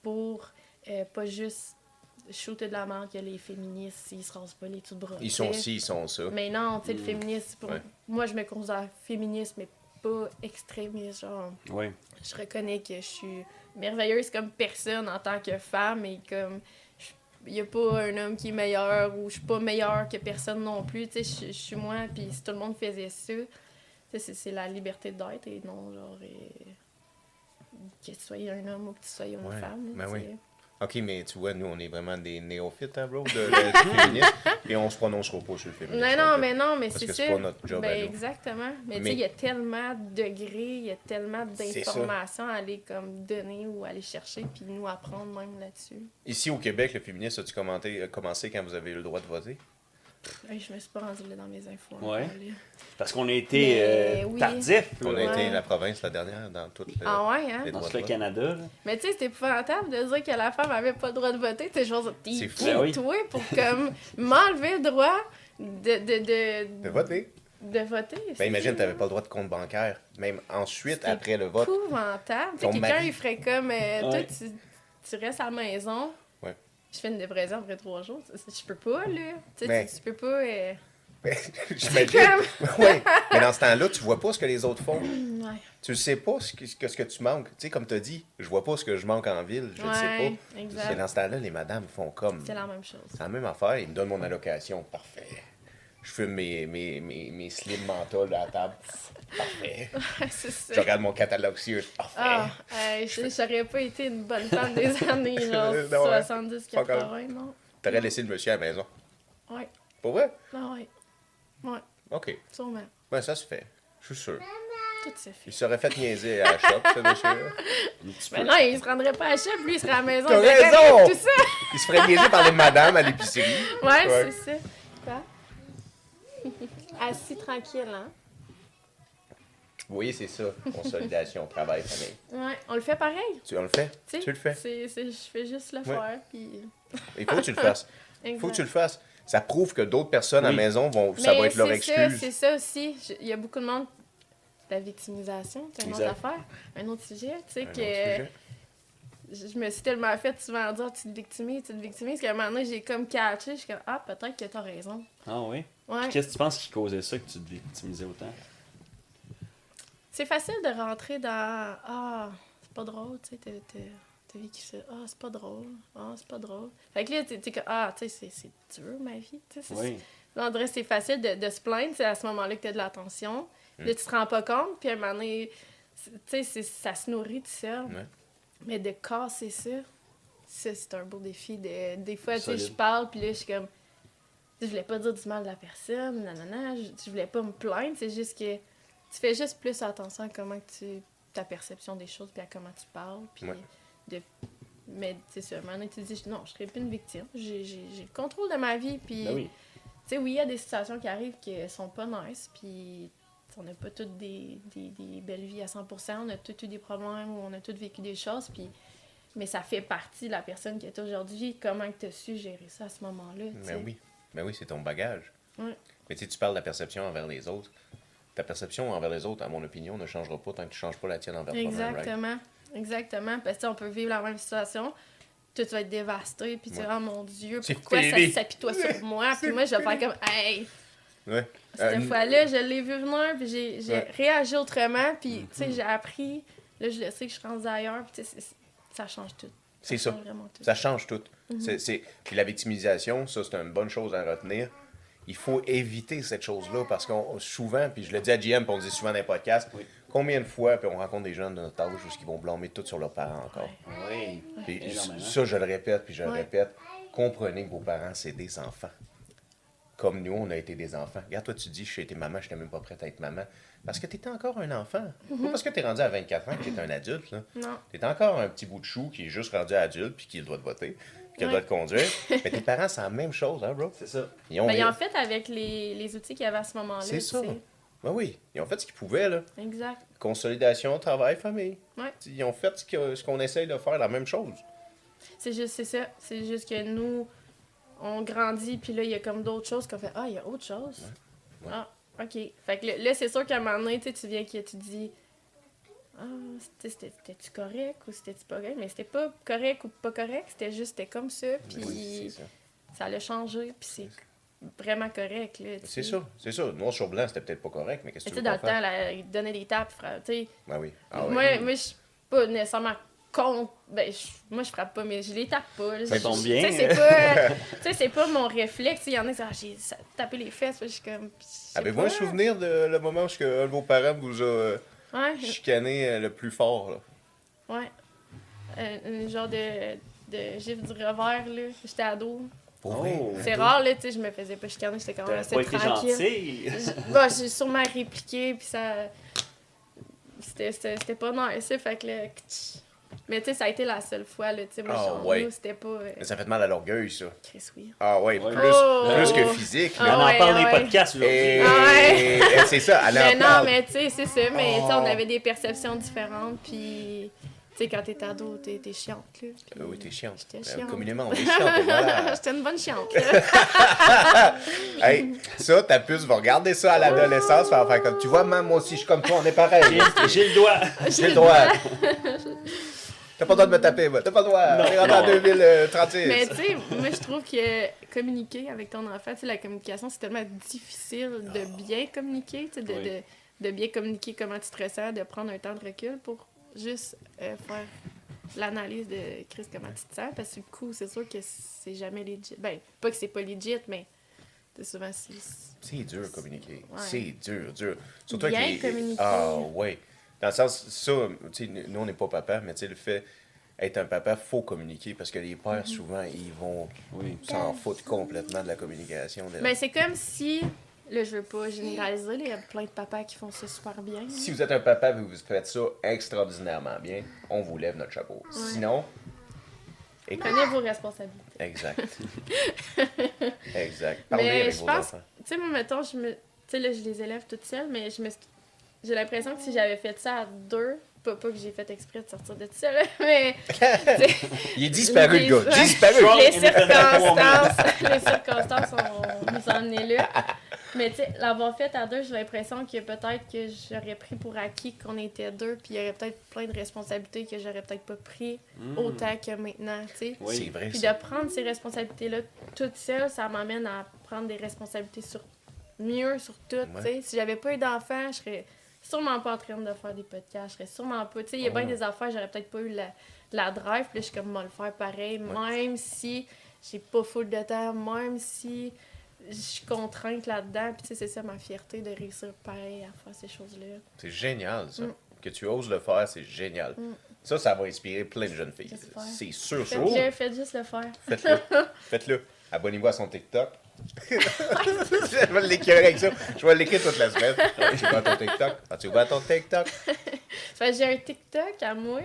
Speaker 2: pour euh, pas juste shooter de la merde que les féministes, ils se rasent pas les tout bras.
Speaker 1: Ils sont ci, ils sont ça.
Speaker 2: Mais non, tu sais, le
Speaker 3: Mm.
Speaker 2: pour...
Speaker 1: Ouais.
Speaker 2: moi, je me considère féministe, mais pas extrémiste, genre
Speaker 3: Oui.
Speaker 2: je reconnais que je suis merveilleuse comme personne en tant que femme et comme il n'y a pas un homme qui est meilleur ou je suis pas meilleure que personne non plus tu sais je- suis moi puis si tout le monde faisait ça tu sais, c'est c'est la liberté d'être et non genre que tu sois un homme ou que tu sois une
Speaker 1: Ouais,
Speaker 2: femme
Speaker 1: ben oui. Ok, mais tu vois, nous, on est vraiment des néophytes, hein, bro, de, [laughs] féminisme. Et on se prononcera pas sur le féminisme.
Speaker 2: non non mais non mais c'est ça
Speaker 1: c'est pas notre job à
Speaker 2: ben,
Speaker 1: nous.
Speaker 2: exactement mais, tu sais il y a tellement de degrés il y a tellement d'informations à aller comme donner ou aller chercher puis nous apprendre même là-dessus
Speaker 1: Ici, au Québec, le féminisme, as-tu euh, commencé quand vous avez eu le droit de voter?
Speaker 2: Hey, je me suis pas rendue là dans mes infos.
Speaker 3: Ouais. Parce qu'on a été
Speaker 2: Mais
Speaker 3: euh,
Speaker 2: oui.
Speaker 3: tardif
Speaker 1: On a
Speaker 2: Ouais.
Speaker 1: été la province la dernière dans toute le...
Speaker 2: Ah ouais, hein?
Speaker 3: dans tout le. Canada. là.
Speaker 2: Mais tu sais, c'était épouvantable de dire que la femme avait pas le droit de voter. T'es genre, t'es
Speaker 1: C'est fou.
Speaker 3: Ben oui.
Speaker 2: pour [laughs] comme m'enlever le droit de, de, de,
Speaker 1: De voter?
Speaker 2: de voter?
Speaker 1: Ben imagine, t'avais pas le droit de compte bancaire. Même ensuite, après le vote.
Speaker 2: épouvantable. Tu sais,
Speaker 1: Ton
Speaker 2: quelqu'un,
Speaker 1: mari.
Speaker 2: il ferait comme, euh, toi, tu, tu restes à la maison. Je fais une livraison après trois jours. Je peux pas, là. Tu sais,
Speaker 1: Ben.
Speaker 2: tu, tu peux pas. euh, [laughs]
Speaker 1: J'imagine. [laughs] oui. Mais dans ce temps-là, tu vois pas ce que les autres font.
Speaker 2: Ouais.
Speaker 1: Tu sais pas ce que, ce que, tu manques. Tu sais, comme tu as dit, je vois pas ce que je manque en ville. Je le sais pas.
Speaker 2: Exact.
Speaker 1: dans ce temps-là, les madames font comme.
Speaker 2: C'est la même chose.
Speaker 1: C'est la même affaire. Ils me donnent mon allocation. Parfait. Je fume mes, mes, mes, mes slim menthol à la table. Parfait. [laughs]
Speaker 2: c'est ça.
Speaker 1: Je regarde mon catalogue Sears. Parfait.
Speaker 2: Ah, je- j'aurais pas été une bonne femme des [laughs] années, genre
Speaker 1: Non, ouais.
Speaker 2: 70,
Speaker 1: Pas
Speaker 2: 80, non?
Speaker 1: T'aurais laissé le monsieur à la maison.
Speaker 2: Ouais,
Speaker 1: Pour vrai?
Speaker 2: ah ouais, ouais,
Speaker 1: OK.
Speaker 2: sûrement.
Speaker 1: Ben, ça se fait. Je suis sûr.
Speaker 2: Tout se fait.
Speaker 1: Il serait fait niaiser à la shop, ce monsieur-là.
Speaker 2: Mais non, il se rendrait pas à chef, lui, il serait à la maison.
Speaker 1: T'as raison!
Speaker 2: Tout ça.
Speaker 1: Il se ferait niaiser par les madames à l'épicerie.
Speaker 2: Ouais,
Speaker 1: Ouais.
Speaker 2: c'est ça. [laughs] Assis tranquille, hein?
Speaker 1: Oui, c'est ça. Consolidation, travail, famille.
Speaker 2: Ouais, on le fait pareil,
Speaker 1: Tu on le fait?
Speaker 2: tu
Speaker 1: le fais?
Speaker 2: C'est, c'est, je fais juste le
Speaker 1: Ouais.
Speaker 2: faire, puis...
Speaker 1: Il faut que tu le fasses. [laughs] Il faut que tu le fasses. Ça prouve que d'autres personnes à la maison vont. Ça va être leur
Speaker 2: ça,
Speaker 1: excuse.
Speaker 2: c'est ça aussi. Il y a beaucoup de monde... La victimisation, c'est une autre affaire. Un autre sujet, tu sais,
Speaker 1: Un autre
Speaker 2: que... je me suis tellement fait souvent dire tu te victimises, tu te victimises, qu'à un moment donné, j'ai comme catché, je suis comme ah, peut-être que t'as raison.
Speaker 3: Ah oui?
Speaker 2: Ouais.
Speaker 3: Qu'est-ce que tu penses qui causait ça que tu te victimisais autant?
Speaker 2: C'est facile de rentrer dans ah, c'est pas drôle, tu sais, t'as- vécu ça, ah, c'est pas drôle, ah, c'est pas drôle. Fait que là, t'es t'es comme ah, tu sais, c'est- c'est dur ma vie, tu sais. c'est-
Speaker 3: Oui.
Speaker 2: Là, on c'est facile de, de se plaindre, c'est à ce moment-là que t'as de l'attention.
Speaker 1: Mm.
Speaker 2: Là, tu te rends pas compte, puis à un moment donné, tu sais, c'est- ça se nourrit tout seul.
Speaker 1: Ouais.
Speaker 2: Mais de casser ça, ça, c'est un beau défi. De, des fois, tu sais, je parle, puis là, je suis comme. Je voulais pas dire du mal de la personne, nanana, je, je voulais pas me plaindre, c'est juste que tu fais juste plus attention à comment tu ta perception des choses, puis à comment tu parles, puis
Speaker 1: Ouais.
Speaker 2: de... Mais c'est ça, maintenant tu te dis, non, je serai plus une victime, j'ai j'ai- j'ai le contrôle de ma vie, puis...
Speaker 3: Ben oui.
Speaker 2: Tu sais, oui, il y a des situations qui arrivent qui sont pas nice, puis on n'a pas toutes des, des, des belles vies à 100%, on a tous eu des problèmes ou on a tous vécu des choses, puis... Mais ça fait partie de la personne qui est aujourd'hui. Comment tu as su gérer ça à ce moment-là?
Speaker 1: Mais oui. Mais oui, c'est ton bagage.
Speaker 2: Ouais.
Speaker 1: Mais tu tu parles de la perception envers les autres. Ta perception envers les autres, à mon opinion, ne changera pas tant que tu ne changes pas la tienne envers toi-même. right?
Speaker 2: Exactement. Exactement. Parce que on peut vivre la même situation. Toi, tu vas être dévasté, puis tu
Speaker 1: Ouais.
Speaker 2: oh mon Dieu, pourquoi ça s'apitoie sur moi? Puis moi, je vais faire comme, hey,
Speaker 1: Ouais.
Speaker 2: Cette
Speaker 1: Euh,
Speaker 2: fois-là, je l'ai vu venir, puis j'ai j'ai
Speaker 1: Ouais.
Speaker 2: réagi autrement, puis tu sais, j'ai appris. Là, je le sais que je suis rendue ailleurs, puis tu sais, c'est- ça change tout.
Speaker 1: C'est ça.
Speaker 2: change vraiment tout.
Speaker 1: Ça change tout.
Speaker 2: Mhm.
Speaker 1: C'est- c'est- Puis la victimisation, ça, c'est une bonne chose à retenir. Il faut éviter cette chose-là parce qu'on souvent, puis je le dis à JM, puis on le dit souvent dans les podcasts,
Speaker 3: Oui.
Speaker 1: combien de fois, puis on rencontre des jeunes de notre âge où ils vont blâmer tout sur leurs parents encore?
Speaker 3: Oui.
Speaker 1: Puis ça, je le répète, puis je le répète. Comprenez que vos parents, c'est des enfants. Comme nous, on a été des enfants. Regarde, toi, tu dis, je suis été maman, je n'étais même pas prête à être maman. Parce que tu étais encore un enfant. Pas parce que tu es rendu à 24 ans que tu es un adulte. Là.
Speaker 2: Non.
Speaker 1: Tu es encore un petit bout de chou qui est juste rendu adulte, puis qui a le droit de voter, puis qui a le
Speaker 2: Ouais.
Speaker 1: droit de conduire. [laughs] Mais tes parents, c'est la même chose, hein, bro?
Speaker 3: C'est ça.
Speaker 1: Ils ont,
Speaker 2: Ben, ils ont fait avec les, les outils qu'il y avait à ce moment-là.
Speaker 1: C'est ça. Ben oui, ils ont fait ce qu'ils pouvaient, là.
Speaker 2: Exact.
Speaker 1: Consolidation, travail, famille.
Speaker 2: Ouais.
Speaker 1: Ils ont fait ce que- ce qu'on essaye de faire, la même chose.
Speaker 2: C'est juste, c'est ça. C'est juste que nous, on grandit, puis là, il y a comme d'autres choses qu'on fait. Ah, il y a autre chose.
Speaker 1: Ouais.
Speaker 2: Ah, OK. Fait que là, c'est sûr qu'à un moment donné, tu viens que tu dis. Ah, c'était- c'était- c'était-tu correct ou c'était-tu pas correct? Mais c'était pas correct ou pas correct, c'était juste, c'était comme ça, puis
Speaker 1: Oui, ça.
Speaker 2: ça l'a changé, puis c'est vraiment correct, là.
Speaker 1: C'est ça, c'est ça. Noir sur blanc, c'était peut-être pas correct, mais qu'est-ce que
Speaker 2: tu
Speaker 1: veux
Speaker 2: dans le temps, là, il donnait des tapes, fra- tu sais.
Speaker 1: Ben oui. Ah
Speaker 2: moi, moi je suis pas nécessairement contre. Ben, je- moi, je frappe pas, mais je les tape pas. là.
Speaker 3: Ça
Speaker 2: Je-
Speaker 3: tombe
Speaker 2: je-
Speaker 3: bien.
Speaker 2: Tu sais, c'est pas, [laughs] tu sais, c'est pas mon réflexe. Il y en a qui disent, ah, j'ai tapé les fesses. Je suis comme.
Speaker 1: Avez-vous un souvenir de le moment où un de vos parents vous a euh,
Speaker 2: Ouais,
Speaker 1: chicané euh, le plus fort? Là?
Speaker 2: ouais. Un, un genre de, de gif du revers, là. J'étais ado.
Speaker 3: Oh.
Speaker 2: C'est rare, là, tu sais, je me faisais pas chicaner, j'étais quand même assez
Speaker 3: pas été
Speaker 2: tranquille.
Speaker 3: gentil. [laughs]
Speaker 2: Je- Bah, j'ai sûrement répliqué, puis ça. C'était c'était- c'était pas nice, ça, fait que là. Mais tu sais, ça a été la seule fois, là, tu sais, moi,
Speaker 1: Ah,
Speaker 2: genre,
Speaker 1: ouais.
Speaker 2: nous, c'était pas. euh,
Speaker 1: Mais ça fait mal à l'orgueil, ça.
Speaker 2: Chris, oui.
Speaker 1: Ah ouais,
Speaker 3: Ouais.
Speaker 1: plus,
Speaker 2: Oh!
Speaker 1: plus que physique.
Speaker 2: Ah.
Speaker 3: On en parle dans les
Speaker 2: ouais.
Speaker 3: podcasts aujourd'hui.
Speaker 1: Et...
Speaker 2: Ah ouais. [laughs]
Speaker 1: et c'est ça, elle en
Speaker 2: Mais non,
Speaker 1: parle.
Speaker 2: mais tu sais, c'est ça, mais tu sais, on
Speaker 1: Oh.
Speaker 2: avait des perceptions différentes, puis. Tu sais, quand t'es ado, t'es t'es chiante, là. puis-
Speaker 1: Euh, oui, t'es chiante.
Speaker 2: J'étais
Speaker 1: Euh, communément, on est chiante. voilà. [laughs]
Speaker 2: J'étais une bonne chiante, là. [laughs]
Speaker 1: hey, ça, ta puce va regarder ça à l'adolescence, faire comme tu vois, maman, moi aussi, je suis comme toi, on est pareil.
Speaker 3: J'ai- le doigt.
Speaker 1: J'ai le droit. T'as pas le droit de me taper, moi. T'as pas le droit.
Speaker 3: Non,
Speaker 1: On est rendu en
Speaker 3: non.
Speaker 1: 2036.
Speaker 2: Mais tu sais, moi, je trouve que communiquer avec ton enfant, tu sais, la communication, c'est tellement difficile de bien communiquer, tu sais, de,
Speaker 3: Oui.
Speaker 2: de, de bien communiquer comment tu te ressens, de prendre un temps de recul pour juste euh, faire l'analyse de Chris, comment tu te sens. Parce que du coup, c'est sûr que c'est jamais legit. Ben, pas que c'est pas legit, mais c'est souvent c'est.
Speaker 1: C'est dur de communiquer.
Speaker 2: Ouais.
Speaker 1: C'est dur, dur. Surtout
Speaker 2: Bien
Speaker 1: avec les...
Speaker 2: communiquer.
Speaker 1: Ah, ouais. Dans le sens, ça, tu sais, nous, on n'est pas papa, mais tu sais, le fait être un papa, faut communiquer parce que les pères,
Speaker 2: Mm-hmm.
Speaker 1: souvent, ils vont
Speaker 3: Oui.
Speaker 1: s'en foutre complètement de la communication. de-
Speaker 2: Ben, c'est comme si. Là, je veux pas généraliser, il y a plein de papas qui font ça super bien.
Speaker 1: Si vous êtes un papa et vous faites ça extraordinairement bien, on vous lève notre chapeau. Sinon, écoute,
Speaker 2: Prenez vos responsabilités.
Speaker 1: exact. [laughs] exact. Parlez
Speaker 2: Mais
Speaker 1: avec
Speaker 2: je
Speaker 1: vos
Speaker 2: pense-
Speaker 1: enfants.
Speaker 2: Tu sais, moi, mettons, je me. Tu sais, là, je les élève toutes seules, mais je me. J'ai l'impression que si j'avais fait ça à deux, pas, pas que j'ai fait exprès de sortir de ça, là, [laughs] mais. [laughs]
Speaker 1: Il est disparu, le gars. Disparu.
Speaker 2: Les circonstances, les circonstances ont nous emmenés là. Mais tu sais, l'avoir fait à deux, j'ai l'impression que peut-être que j'aurais pris pour acquis qu'on était deux, puis il y aurait peut-être plein de responsabilités que j'aurais peut-être pas pris
Speaker 3: Mm.
Speaker 2: autant que maintenant, tu sais.
Speaker 3: Oui.
Speaker 1: C'est vrai,
Speaker 2: Puis
Speaker 1: ça.
Speaker 2: de prendre ces responsabilités-là toute seule, ça m'amène à prendre des responsabilités sur mieux sur tout.
Speaker 1: Ouais.
Speaker 2: tu sais. Si j'avais pas eu d'enfant, je serais sûrement pas en train de faire des podcasts. Je serais sûrement pas. Tu sais, il y a bien des affaires, j'aurais peut-être pas eu la, la drive. Puis là, je suis comme, moi, le faire pareil, même si j'ai pas full de temps, même si je suis contrainte là-dedans. Puis tu sais, c'est ça ma fierté de réussir pareil à faire ces choses-là.
Speaker 1: C'est génial, ça.
Speaker 2: Mm.
Speaker 1: Que tu oses le faire, c'est génial.
Speaker 2: Mm.
Speaker 1: Ça, ça va inspirer plein de jeunes filles. C'est sûr, sûr.
Speaker 2: Faites-le, faites juste le faire.
Speaker 1: Faites-le. [laughs] Faites-le. Abonnez-vous à son TikTok. [laughs] je vais l'écrire avec ça. Je vais l'écrire toute la semaine. As-tu ouvert ton TikTok? As-tu ouvert ton TikTok? [laughs]
Speaker 2: J'ai un TikTok à moi,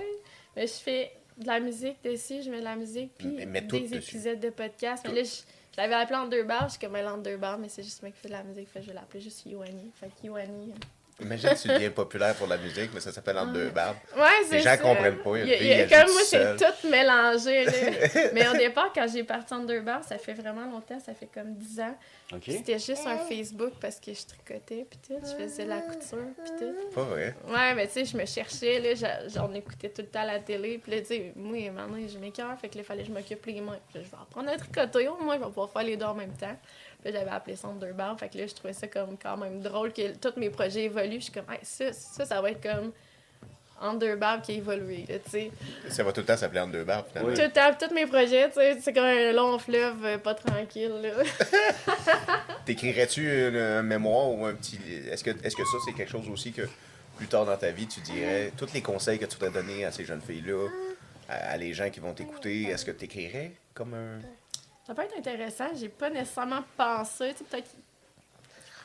Speaker 2: mais je fais de la musique dessus, je mets de la musique, puis
Speaker 1: Mais
Speaker 2: des
Speaker 1: dessus.
Speaker 2: épisodes de podcast. Mais là, je, je l'avais appelé en deux barres, je suis comme elle en deux barres, mais c'est juste moi qui fais de la musique, fait que je vais l'appeler juste Yoani. Fait que Yoani.
Speaker 1: Imagine tu deviens populaire pour la musique, mais ça s'appelle Entre deux barbes.
Speaker 2: Ouais, c'est
Speaker 1: Les gens
Speaker 2: ça.
Speaker 1: comprennent pas,
Speaker 2: Il y a-
Speaker 1: puis
Speaker 2: il y a-
Speaker 1: elle
Speaker 2: comme moi, c'est tout mélangé. là. [laughs] mais au départ, quand j'ai parti en deux barres, ça fait vraiment longtemps, ça fait comme 10 ans.
Speaker 3: OK.
Speaker 2: C'était juste un Facebook parce que je tricotais, puis tout. Je faisais la couture, puis tout.
Speaker 1: Pas vrai.
Speaker 2: Ouais, mais tu sais, je me cherchais, là, j'en écoutais tout le temps à la télé. Puis là, tu sais, moi, maintenant, je m'écœure, fait que là, il fallait que je m'occupe les mains. Puis là, je vais apprendre à tricoter, au moins, je vais pouvoir faire les deux en même temps. Là, j'avais appelé ça en deux fait que là, je trouvais ça comme quand même drôle que tous mes projets évoluent. Je suis comme, hey, ça, ça, ça va être comme en deux barres qui a évolué, tu sais.
Speaker 1: Ça va tout le temps s'appeler barbes, finalement.
Speaker 3: Oui.
Speaker 2: Tout le temps, tous mes projets, tu sais, c'est comme un long fleuve euh, pas tranquille, là. [laughs]
Speaker 1: T'écrirais-tu un, mémoire ou un petit. Est-ce que, est-ce que ça, c'est quelque chose aussi que plus tard dans ta vie, tu dirais, tous les conseils que tu voudrais donner à ces jeunes filles-là, à, à les gens qui vont t'écouter, est-ce que t'écrirais comme un.
Speaker 2: Ça peut être intéressant, j'ai pas nécessairement pensé, tu sais, peut-être.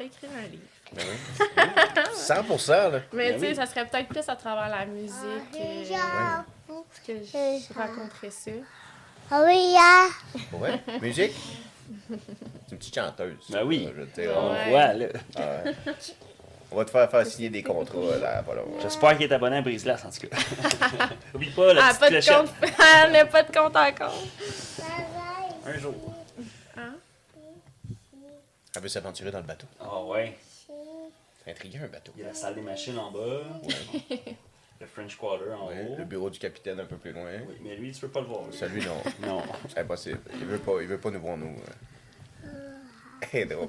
Speaker 2: Écrire un livre.
Speaker 1: Ben oui. [laughs] 100 là.
Speaker 2: Mais
Speaker 3: Ben
Speaker 2: tu sais,
Speaker 3: oui.
Speaker 2: ça serait peut-être plus à travers la musique euh, que je raconterais ça.
Speaker 4: Ah oui, ah.
Speaker 1: Ouais. Musique? C'est une petite chanteuse.
Speaker 3: Ben oui.
Speaker 1: Je veux te dire,
Speaker 3: On
Speaker 2: Ouais.
Speaker 3: voit, là.
Speaker 1: ah ouais. On va te faire faire signer des contrats là.
Speaker 3: J'espère qu'il est abonné à Brise-Glace, en tout cas. [laughs] Oublie pas la
Speaker 2: Ah,
Speaker 3: petite
Speaker 2: pas de
Speaker 3: clochette.
Speaker 2: compte. [laughs] Elle n'a pas de compte encore.
Speaker 3: Un jour.
Speaker 2: Hein?
Speaker 1: Elle veut s'aventurer dans le bateau.
Speaker 3: Ah ouais.
Speaker 1: C'est intriguant un bateau.
Speaker 3: Il y a la salle des machines en bas. Le French Quarter en
Speaker 1: Ouais,
Speaker 3: haut.
Speaker 1: le bureau du capitaine un peu plus loin.
Speaker 3: Oui, mais lui, tu peux pas le voir. lui.
Speaker 1: Celui, non.
Speaker 3: Non.
Speaker 1: C'est impossible. Il veut pas, il veut pas nous voir, nous. C'est drôle.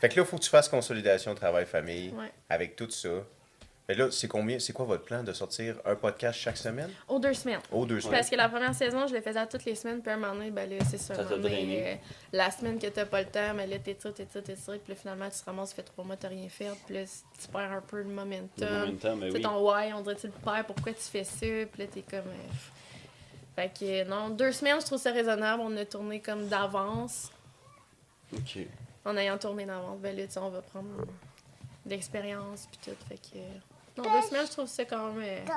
Speaker 1: Fait que là, il faut que tu fasses consolidation travail-famille
Speaker 2: Ouais.
Speaker 1: avec tout ça. Mais là, c'est combien, c'est quoi votre plan de sortir un podcast chaque semaine?
Speaker 2: Aux deux semaines.
Speaker 1: Aux deux semaines.
Speaker 2: Parce que la première saison, je le faisais à toutes les semaines, puis un moment donné, ben là, c'est ça.
Speaker 3: Ça
Speaker 2: euh, la semaine que t'as pas le temps, mais là, t'étires, t'étires, t'étires, puis là, finalement, tu te ramasses, ça fait trois mois, t'as rien fait, puis là, tu perds un peu le momentum.
Speaker 3: Le momentum, mais
Speaker 2: Tu sais,
Speaker 3: oui.
Speaker 2: ton why, on dirait que tu le perds, pourquoi tu fais ça, puis là, t'es comme. euh, Fait que non, deux semaines, je trouve ça raisonnable. On a tourné comme d'avance.
Speaker 3: OK.
Speaker 2: En ayant tourné d'avance, ben là, tu sais, on va prendre de l'expérience, puis tout. Fait que. Non, deux semaines, je trouve ça quand même. euh,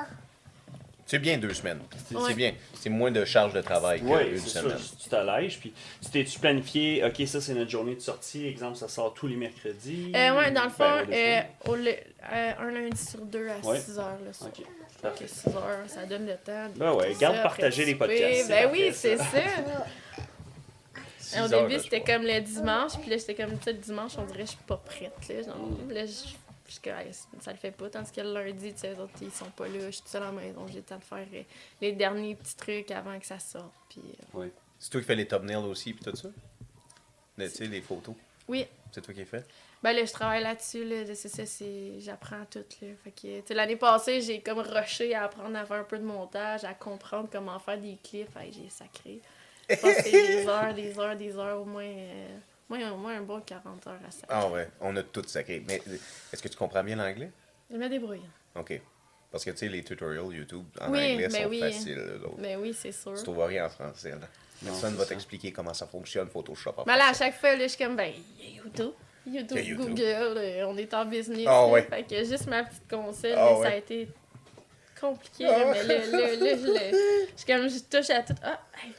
Speaker 1: C'est bien deux semaines. C'est
Speaker 2: Ouais.
Speaker 1: c'est bien. C'est moins de charge de travail
Speaker 3: Oui,
Speaker 1: qu'une
Speaker 3: c'est ça.
Speaker 1: semaine.
Speaker 3: Tu t'allèges, puis tu t'es-tu planifié, OK, ça, c'est notre journée de sortie. Exemple, ça sort tous les mercredis.
Speaker 2: Euh, ouais, dans le fond,
Speaker 3: Ben, ouais, deux
Speaker 2: euh,
Speaker 3: semaines.
Speaker 2: au le- euh, un lundi sur deux à
Speaker 3: Ouais.
Speaker 2: 6 heures soir.
Speaker 3: OK.
Speaker 2: Fait
Speaker 3: Parfait.
Speaker 2: que 6 heures, ça donne le temps. de
Speaker 3: Ben ouais, garde partager les podcasts, c'est
Speaker 2: Ben oui, c'est
Speaker 3: ça. [laughs]
Speaker 2: Au début,
Speaker 1: là,
Speaker 2: c'était comme le dimanche, puis là, j'étais comme, tu sais, le dimanche, on dirait que je suis pas prête, là. Genre,
Speaker 3: Mm.
Speaker 2: là, je, je suis comme, ça le fait pas. Tandis que le lundi, tu sais, les autres, ils sont pas là, je suis toute seule à la maison, j'ai le temps de faire euh, les derniers petits trucs avant que ça sorte. Puis, euh,
Speaker 1: C'est toi qui fais les thumbnails aussi, puis tout ça? Tu sais, les photos.
Speaker 2: oui,
Speaker 1: C'est toi qui les fais?
Speaker 2: Ben là, je travaille là-dessus, là. C'est ça, c'est... J'apprends tout, là. Fait que, tu sais, l'année passée, j'ai comme rushé à apprendre à faire un peu de montage, à comprendre comment faire des clips. Fait j'ai sacré. Je pense que c'est des [laughs] heures, des heures, des heures, au moins... euh, au moins un bon 40 heures à ça.
Speaker 1: Ah ouais, on a tout sacré. Mais est-ce que tu comprends bien l'anglais?
Speaker 2: Je me débrouille.
Speaker 1: OK. Parce que tu sais, les tutorials YouTube en
Speaker 2: Oui,
Speaker 1: anglais
Speaker 2: ben
Speaker 1: sont
Speaker 2: oui.
Speaker 1: faciles.
Speaker 2: Mais oui, c'est sûr.
Speaker 1: Tu trouves rien en français. Là. Personne
Speaker 3: c'est
Speaker 1: va t'expliquer comment ça fonctionne, Photoshop.
Speaker 2: Mais là, à chaque fois, là, je suis comme, ben, il y a YouTube. YouTube,
Speaker 1: YouTube.
Speaker 2: Google, euh, on est en business.
Speaker 1: Ah
Speaker 2: là.
Speaker 1: ouais.
Speaker 2: Fait que juste ma petite console,
Speaker 1: Ah
Speaker 2: là, ça a été compliqué.
Speaker 1: Ah
Speaker 2: là, mais là, là, là, je, le- je suis comme, je touche à tout. Ah, hey,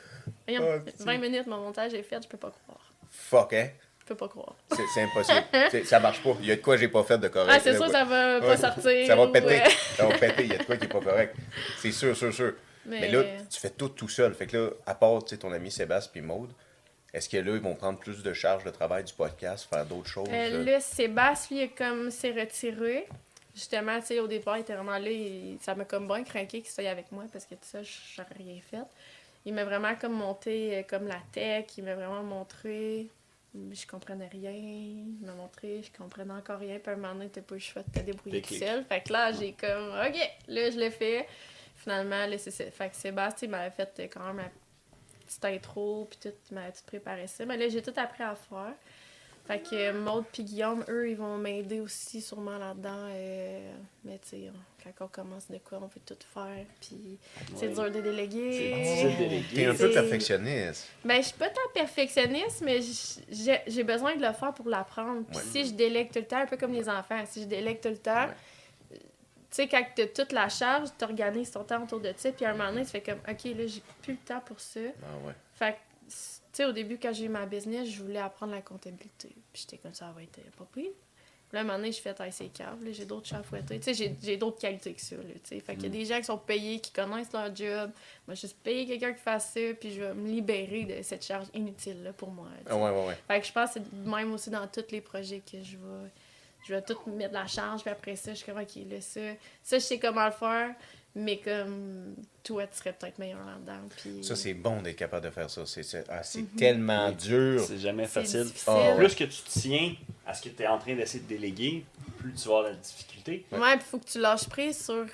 Speaker 2: voyons,
Speaker 1: Ah, petit.
Speaker 2: 20 minutes, mon montage est fait, je peux pas croire.
Speaker 1: Fuck, hein?
Speaker 2: Je peux pas croire.
Speaker 1: C'est impossible. [laughs] Ça marche pas. Il y a de quoi j'ai pas fait de correct.
Speaker 2: Ah, c'est sûr, ça va pas sortir.
Speaker 1: Ça va péter.
Speaker 2: euh, [laughs]
Speaker 1: Ça va péter. Il y a de quoi qui est pas correct. C'est sûr, sûr, sûr.
Speaker 2: mais
Speaker 1: Mais là, tu fais tout tout seul. Fait que là, à part tu sais, ton ami Sébastien puis Maude, est-ce que là, ils vont prendre plus de charge de travail du podcast, faire d'autres choses?
Speaker 2: euh,
Speaker 1: euh?
Speaker 2: là, Sébastien, lui, comme s'est retiré. Justement, tu sais, au départ, il était vraiment là. il- ça m'a comme bien craqué qu'il soit avec moi parce que tout ça, j'aurais rien fait. Il m'a vraiment comme monté euh, comme la tech. Il m'a vraiment montré. Je comprenais rien. Il m'a montré, je comprenais encore rien. Puis à un moment donné, t'as pas eu le choix de te débrouiller tout seul. Fait que là, j'ai comme, OK, là, je l'ai fait. Finalement, là, c'est. Fait que Sébastien m'avait fait euh, quand même ma petite intro, puis tout, il m'avait tout préparé ça. Mais là, j'ai tout appris à faire. Fait que euh, Maud puis Guillaume, eux, ils vont m'aider aussi sûrement là-dedans. euh, mais tu sais, quand on commence de quoi, on peut tout faire. Puis c'est
Speaker 3: Ouais.
Speaker 2: dur de
Speaker 3: C'est
Speaker 2: déléguer.
Speaker 3: difficile de
Speaker 1: T'es un peu
Speaker 2: C'est-
Speaker 1: perfectionniste.
Speaker 2: Ben, je suis pas tant perfectionniste, mais j- j'ai besoin de le faire pour l'apprendre. Puis
Speaker 1: Ouais.
Speaker 2: si je délègue tout le temps, un peu comme les enfants, si je délègue tout le temps,
Speaker 1: Ouais.
Speaker 2: tu sais, quand tu as toute la charge, tu organises ton temps autour de ça, puis à un moment donné, tu fais comme, OK, là, j'ai plus le temps pour ça.
Speaker 1: Ah ouais.
Speaker 2: Fait que, sais, au début, quand j'ai eu ma business, je voulais apprendre la comptabilité. Puis j'étais comme ça, ça va être euh, pas pire. Puis là, à un moment donné, je fais tailler ses câbles, j'ai d'autres chats à fouetter. Tu sais, j'ai- d'autres qualités que ça, là, tu sais. Fait qu'il y a des gens qui sont payés, qui connaissent leur job. Moi, je suis payer quelqu'un qui fasse ça, puis je vais me libérer de cette charge inutile, là, pour moi. tu sais.
Speaker 1: Ah ouais, ouais, ouais.
Speaker 2: Fait que je pense que c'est même aussi dans tous les projets que je vais... Je vais tout mettre la charge, puis après ça, je suis comme, OK, là, ça, ça, je sais comment le faire, mais comme toi, tu serais peut-être meilleur là-dedans. Puis...
Speaker 1: Ça, c'est bon d'être capable de faire ça. C'est c'est- ah, c'est
Speaker 2: Mhm.
Speaker 1: tellement
Speaker 3: Oui.
Speaker 1: dur.
Speaker 3: C'est jamais facile. Plus que tu tiens à ce que tu es en train d'essayer de déléguer, plus tu vas avoir la difficulté.
Speaker 2: Ouais, puis faut que tu lâches prise sur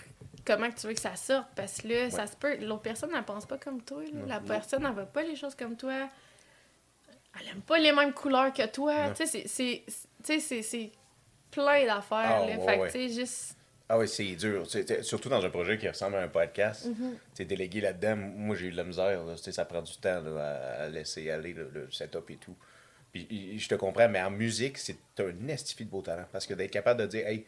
Speaker 2: comment que tu veux que ça sorte. Parce que là, ça se peut. L'autre personne, elle pense pas comme toi. là. La
Speaker 3: Non.
Speaker 2: personne, elle voit pas les choses comme toi. Elle aime pas les mêmes couleurs que toi. Tu sais, c'est- c'est- tu sais, c'est- c'est plein d'affaires.
Speaker 1: Ah,
Speaker 2: là.
Speaker 1: ouais,
Speaker 2: fait que,
Speaker 1: ouais.
Speaker 2: tu sais, juste.
Speaker 1: Ah oui, c'est dur. C'est- surtout dans un projet qui ressemble à un podcast.
Speaker 2: Mhm.
Speaker 1: Tu délégué là-dedans. Moi, j'ai eu de la misère. là. Ça prend du temps là, à, laisser aller le, le setup et tout. Puis je te comprends, mais en musique, c'est un estifi de beau talent. Parce que d'être capable de dire, hey,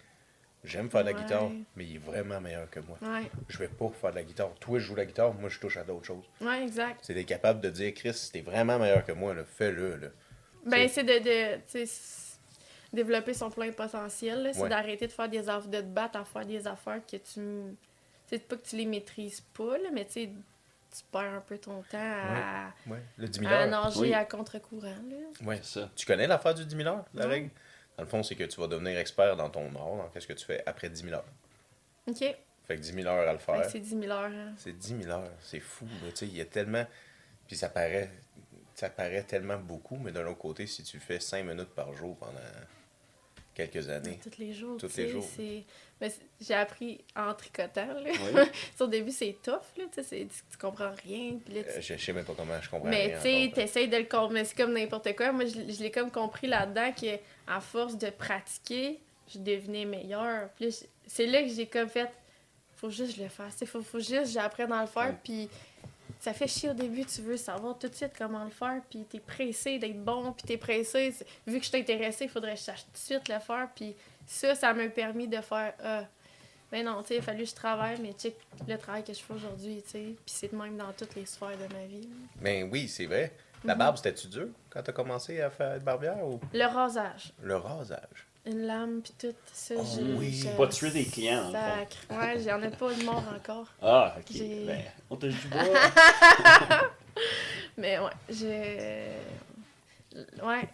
Speaker 1: j'aime faire de la
Speaker 2: Ouais.
Speaker 1: guitare, mais il est vraiment meilleur que moi.
Speaker 2: Ouais,
Speaker 1: Je vais pas faire de la guitare. Toi, je joue la guitare, moi, je touche à d'autres choses.
Speaker 2: ouais, exact.
Speaker 1: C'est d'être capable de dire, Chris, t'es vraiment meilleur que moi, là, fais-le. Là.
Speaker 2: Ben,
Speaker 1: C'est-
Speaker 2: c'est de, développer son plein potentiel. là. C'est
Speaker 1: Ouais.
Speaker 2: d'arrêter de faire des affaires, de te battre à faire des affaires que tu. m- C'est pas que tu les maîtrises pas, là, mais tu sais, tu perds un peu ton temps à,
Speaker 1: Ouais. Le 10 000
Speaker 2: à nager
Speaker 3: Oui.
Speaker 2: à contre-courant. Là.
Speaker 1: Ouais.
Speaker 3: C'est ça.
Speaker 1: Tu connais l'affaire du 10 000 heures, la
Speaker 2: Non.
Speaker 1: règle? Dans le fond, c'est que tu vas devenir expert dans ton art, dans qu'est-ce que tu fais après 10 000 heures.
Speaker 2: OK. Fait
Speaker 1: que 10 000 heures à le faire.
Speaker 2: c'est 10 000 heures. hein.
Speaker 1: C'est 10 000 heures. C'est fou. Tu sais, il y a tellement. Puis ça paraît, ça paraît tellement beaucoup, mais d'un autre côté, si tu fais 5 minutes par jour pendant quelques années.
Speaker 2: Tous les jours.
Speaker 1: Tous les
Speaker 2: Mais j'ai appris en tricotant. Là.
Speaker 3: Oui. [laughs]
Speaker 2: Au début, c'est tough. Là, tu, tu, comprends rien. Puis là, tu-
Speaker 1: Euh, je, je sais même pas comment je comprends.
Speaker 2: Mais
Speaker 1: rien
Speaker 2: tu sais, de le comprendre. Mais c'est comme n'importe quoi. Moi, je, je l'ai comme compris là-dedans que à force de pratiquer, je devenais meilleure. Puis je- c'est là que j'ai comme fait. Faut juste je le fasse. Il faut, faut juste que j'apprenne à le faire. Puis ça fait chier au début. Tu veux savoir tout de suite comment le faire. Puis t'es pressé d'être bon. Puis t'es pressé. Vu que je suis intéressée, il faudrait que je sache tout de suite le faire. Puis ça, ça m'a permis de faire. Ah, ben non, tu sais, il a fallu que je travaille, mais check le travail que je fais aujourd'hui, tu sais. Puis c'est de même dans toutes les sphères de ma vie.
Speaker 1: Mais oui, c'est vrai. La
Speaker 2: Mhm.
Speaker 1: barbe, c'était-tu dur quand t'as commencé à faire être barbière ou?
Speaker 2: Le rasage.
Speaker 1: le rasage?
Speaker 2: Une lame, puis tout ça.
Speaker 1: Oh
Speaker 2: je,
Speaker 1: oui.
Speaker 2: je-
Speaker 3: Pas tuer des clients.
Speaker 2: Sacre. Ouais, j'en ai pas de mort encore.
Speaker 3: Ah, ok.
Speaker 2: J'ai-
Speaker 3: Ben, on te du bois.
Speaker 2: Mais ouais, je. Ouais.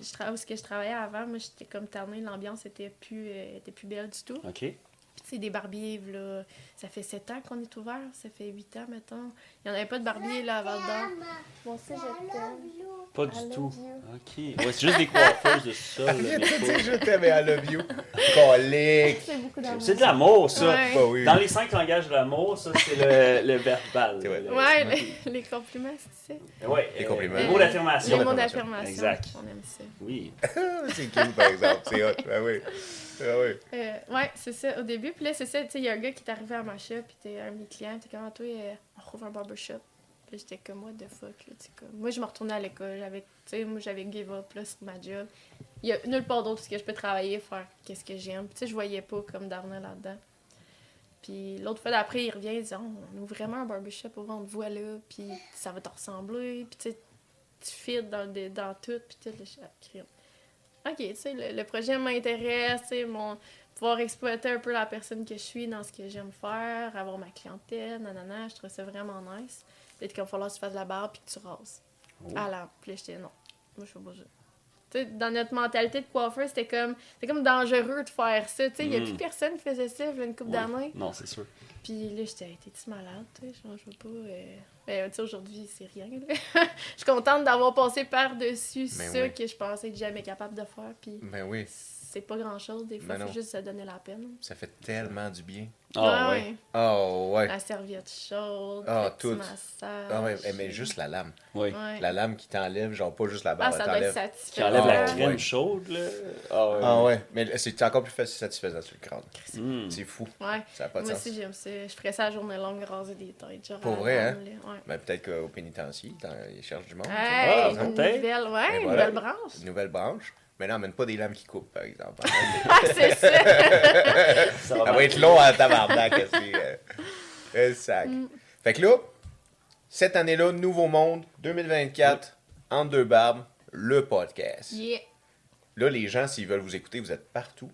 Speaker 2: Je travaille est-ce que je travaillais avant. Moi, j'étais comme tannée. L'ambiance était plus, euh, était plus belle du tout.
Speaker 3: ok.
Speaker 2: Puis, c'est des barbiers, là. Ça fait 7 ans qu'on est ouvert. Ça fait 8 ans, mettons. Il n'y en avait pas de barbier, là, à Val d'Or. Moi aussi, je t'aime.
Speaker 3: Pas du tout. Ok. Ouais, c'est juste des coiffeuses de ça. là, mais
Speaker 1: Tu je t'aime, I love you. Colique.
Speaker 2: C'est beaucoup d'amour.
Speaker 3: C'est de l'amour, ça.
Speaker 2: Ouais.
Speaker 1: Bah oui.
Speaker 3: Dans les cinq langages de l'amour, ça, c'est le, le verbal.
Speaker 1: C'est vrai.
Speaker 3: Le-
Speaker 2: Ouais, les, les compliments, c'est ça.
Speaker 3: Ouais,
Speaker 1: Les
Speaker 3: euh,
Speaker 1: compliments.
Speaker 3: Les mots d'affirmation.
Speaker 2: Les mots
Speaker 1: d'affirmation.
Speaker 3: Exact.
Speaker 2: On aime ça.
Speaker 3: Oui. [laughs]
Speaker 1: c'est cool, par exemple. C'est hot. Ah oui. Ah oui.
Speaker 2: Euh, ouais, c'est ça, au début. Puis là, c'est ça, tu sais, il y a un gars qui est arrivé à ma shop, puis t'es un de mes clients, t'es comme, Ah, toi, euh, on trouve un barbershop. Puis j'étais comme, what the fuck, là, comme. Moi, je me retournais à l'école, j'avais, moi, j'avais give up, là, sur ma job. Il y a nulle part d'autre où je peux travailler, faire qu'est-ce que j'aime. Puis, tu sais, je voyais pas comme d'avenir là-dedans. Puis l'autre fois d'après, il revient, il dit, Oh, on ouvre vraiment un barbershop, au vent de voix là, puis ça va te ressembler, puis tu tu fit dans, le- dans tout, puis tout, le. Ok, tu sais, le, le projet m'intéresse, mon pouvoir exploiter un peu la personne que je suis dans ce que j'aime faire, avoir ma clientèle, nanana, je trouve ça vraiment nice. Peut-être qu'il va falloir que tu fasses de la barbe puis que tu rases.
Speaker 3: Oh.
Speaker 2: À la puis j'étais non, moi je fais pas ça. Tu sais, dans notre mentalité de coiffeur, c'était comme, c'était comme dangereux de faire ça. Tu sais, il y a
Speaker 3: Mm.
Speaker 2: plus personne qui faisait ça il y a une couple
Speaker 3: Ouais.
Speaker 2: d'années.
Speaker 3: Non, c'est sûr.
Speaker 2: Puis là, j'étais, t'es-tu malade, tu sais? Je veux pas. euh, Ben, tu sais, aujourd'hui, c'est rien. [laughs] Je suis contente d'avoir passé par-dessus
Speaker 1: Ben
Speaker 2: ça
Speaker 1: oui.
Speaker 2: que je pensais être jamais capable de faire. Puis
Speaker 1: Ben oui,
Speaker 2: c'est pas grand-chose, des fois,
Speaker 1: Ben
Speaker 2: faut juste se donner la peine.
Speaker 1: ça fait tellement du bien.
Speaker 3: Ah ouais.
Speaker 1: Oh ouais.
Speaker 2: La serviette chaude,
Speaker 1: Ah,
Speaker 2: le petit
Speaker 1: tout.
Speaker 2: massage.
Speaker 1: Ah ouais, eh, mais juste la lame.
Speaker 3: Oui.
Speaker 2: Ouais.
Speaker 1: La lame qui t'enlève, genre pas juste la
Speaker 2: Ah,
Speaker 1: barre,
Speaker 2: ça
Speaker 1: elle
Speaker 2: doit être
Speaker 1: t'enlève.
Speaker 3: Qui
Speaker 2: satisfaisant.
Speaker 3: enlève la
Speaker 1: Ah,
Speaker 3: crème
Speaker 1: ouais.
Speaker 3: chaude, là. Ah ouais.
Speaker 1: Ah ouais, mais c'est encore plus facile satisfaisant sur le crâne.
Speaker 3: Hmm.
Speaker 1: C'est fou,
Speaker 2: Ouais.
Speaker 1: ça n'a pas de
Speaker 2: Moi
Speaker 1: sens.
Speaker 2: aussi, j'aime ça. Je ferais ça à journée longue, raser des têtes. Genre
Speaker 1: Pour
Speaker 2: la
Speaker 1: vrai, hein?
Speaker 2: Ouais.
Speaker 1: Ben, peut-être qu'au pénitencier, t'en- ils cherchent du monde.
Speaker 2: Hey,
Speaker 3: Ah,
Speaker 2: une
Speaker 3: peut-être.
Speaker 2: nouvelle, ouais,
Speaker 1: Et
Speaker 2: une nouvelle branche.
Speaker 1: Une nouvelle branche. Mais non, amène pas des lames qui coupent, par exemple. [laughs]
Speaker 2: Ah, c'est ça.
Speaker 3: Ça [laughs]
Speaker 1: Ça va être long à tabarnak. [laughs] c'est, euh, sac.
Speaker 2: Mm.
Speaker 1: Fait que là, cette année-là, Nouveau Monde, 2024, Entre deux barbes, le podcast.
Speaker 2: yeah.
Speaker 1: Là, les gens, s'ils veulent vous écouter, vous êtes partout.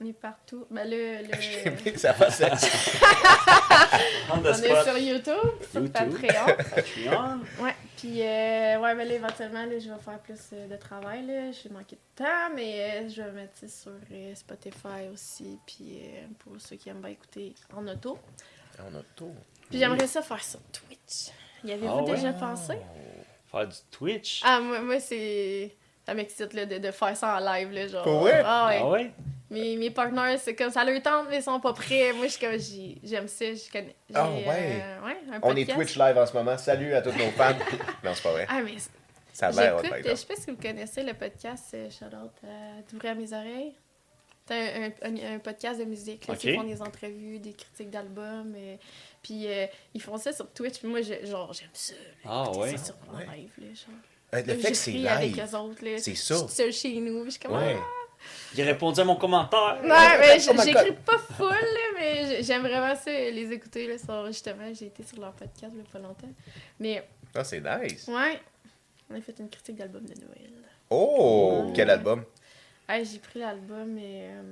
Speaker 2: On est partout. Ben là, le... [laughs]
Speaker 1: ça va, ça. [laughs]
Speaker 3: On
Speaker 2: est sur YouTube, sur
Speaker 3: YouTube.
Speaker 2: Patreon. [laughs]
Speaker 3: Patreon.
Speaker 2: Ouais, puis euh, ouais, ben là, éventuellement, là, je vais faire plus euh, de travail, là. J'ai manqué de temps, mais euh, je vais mettre ça sur euh, Spotify aussi, puis euh, pour ceux qui aiment bien écouter en auto.
Speaker 1: On a tout.
Speaker 2: Puis j'aimerais ça faire sur Twitch. Y avez-vous
Speaker 3: Ah ouais?
Speaker 2: déjà pensé?
Speaker 3: Faire du Twitch?
Speaker 2: Ah, moi, moi c'est... Ça m'excite, là, de, de faire ça en live, là, genre...
Speaker 1: Pour vrai?
Speaker 2: Ah ouais.
Speaker 3: Ah ouais?
Speaker 2: Mes, mes partners, c'est comme ça leur tente, mais ils sont pas prêts. Moi, je suis comme... j'ai- J'aime ça, je connais... j'ai,
Speaker 1: Ah ouais?
Speaker 2: euh, ouais, un
Speaker 1: On est. Twitch live en ce moment. Salut à tous nos fans. [laughs] non, c'est pas vrai.
Speaker 2: Ah, mais
Speaker 1: Ça a l'air
Speaker 2: je sais pas si vous connaissez le podcast euh, Shout Out euh, d'ouvrir à mes oreilles. C'est un, un- un- un podcast de musique. Là. Ils font des entrevues, des critiques d'albums. euh, puis euh, ils font ça sur Twitch. Puis moi, je- genre, j'aime ça. là,
Speaker 3: Ah ouais?
Speaker 2: ça sur
Speaker 1: Ouais.
Speaker 2: live. Là, genre.
Speaker 1: Euh, Le fait que c'est
Speaker 2: avec
Speaker 1: live.
Speaker 2: autres.
Speaker 1: C'est ça.
Speaker 2: Je suis seule chez nous. puis Je suis comme.
Speaker 1: Ouais.
Speaker 3: Il a répondu à mon commentaire.
Speaker 2: Ouais, mais
Speaker 1: Oh
Speaker 2: j'écris pas full, mais j'ai- j'aime vraiment ça, les écouter. Là, sur- justement, j'ai été sur leur podcast il y a pas longtemps. Mais,
Speaker 1: Ah, c'est nice.
Speaker 2: ouais, on a fait une critique d'album de Noël.
Speaker 1: Oh,
Speaker 2: Ouais.
Speaker 1: quel album?
Speaker 2: J'ai pris l'album et. euh,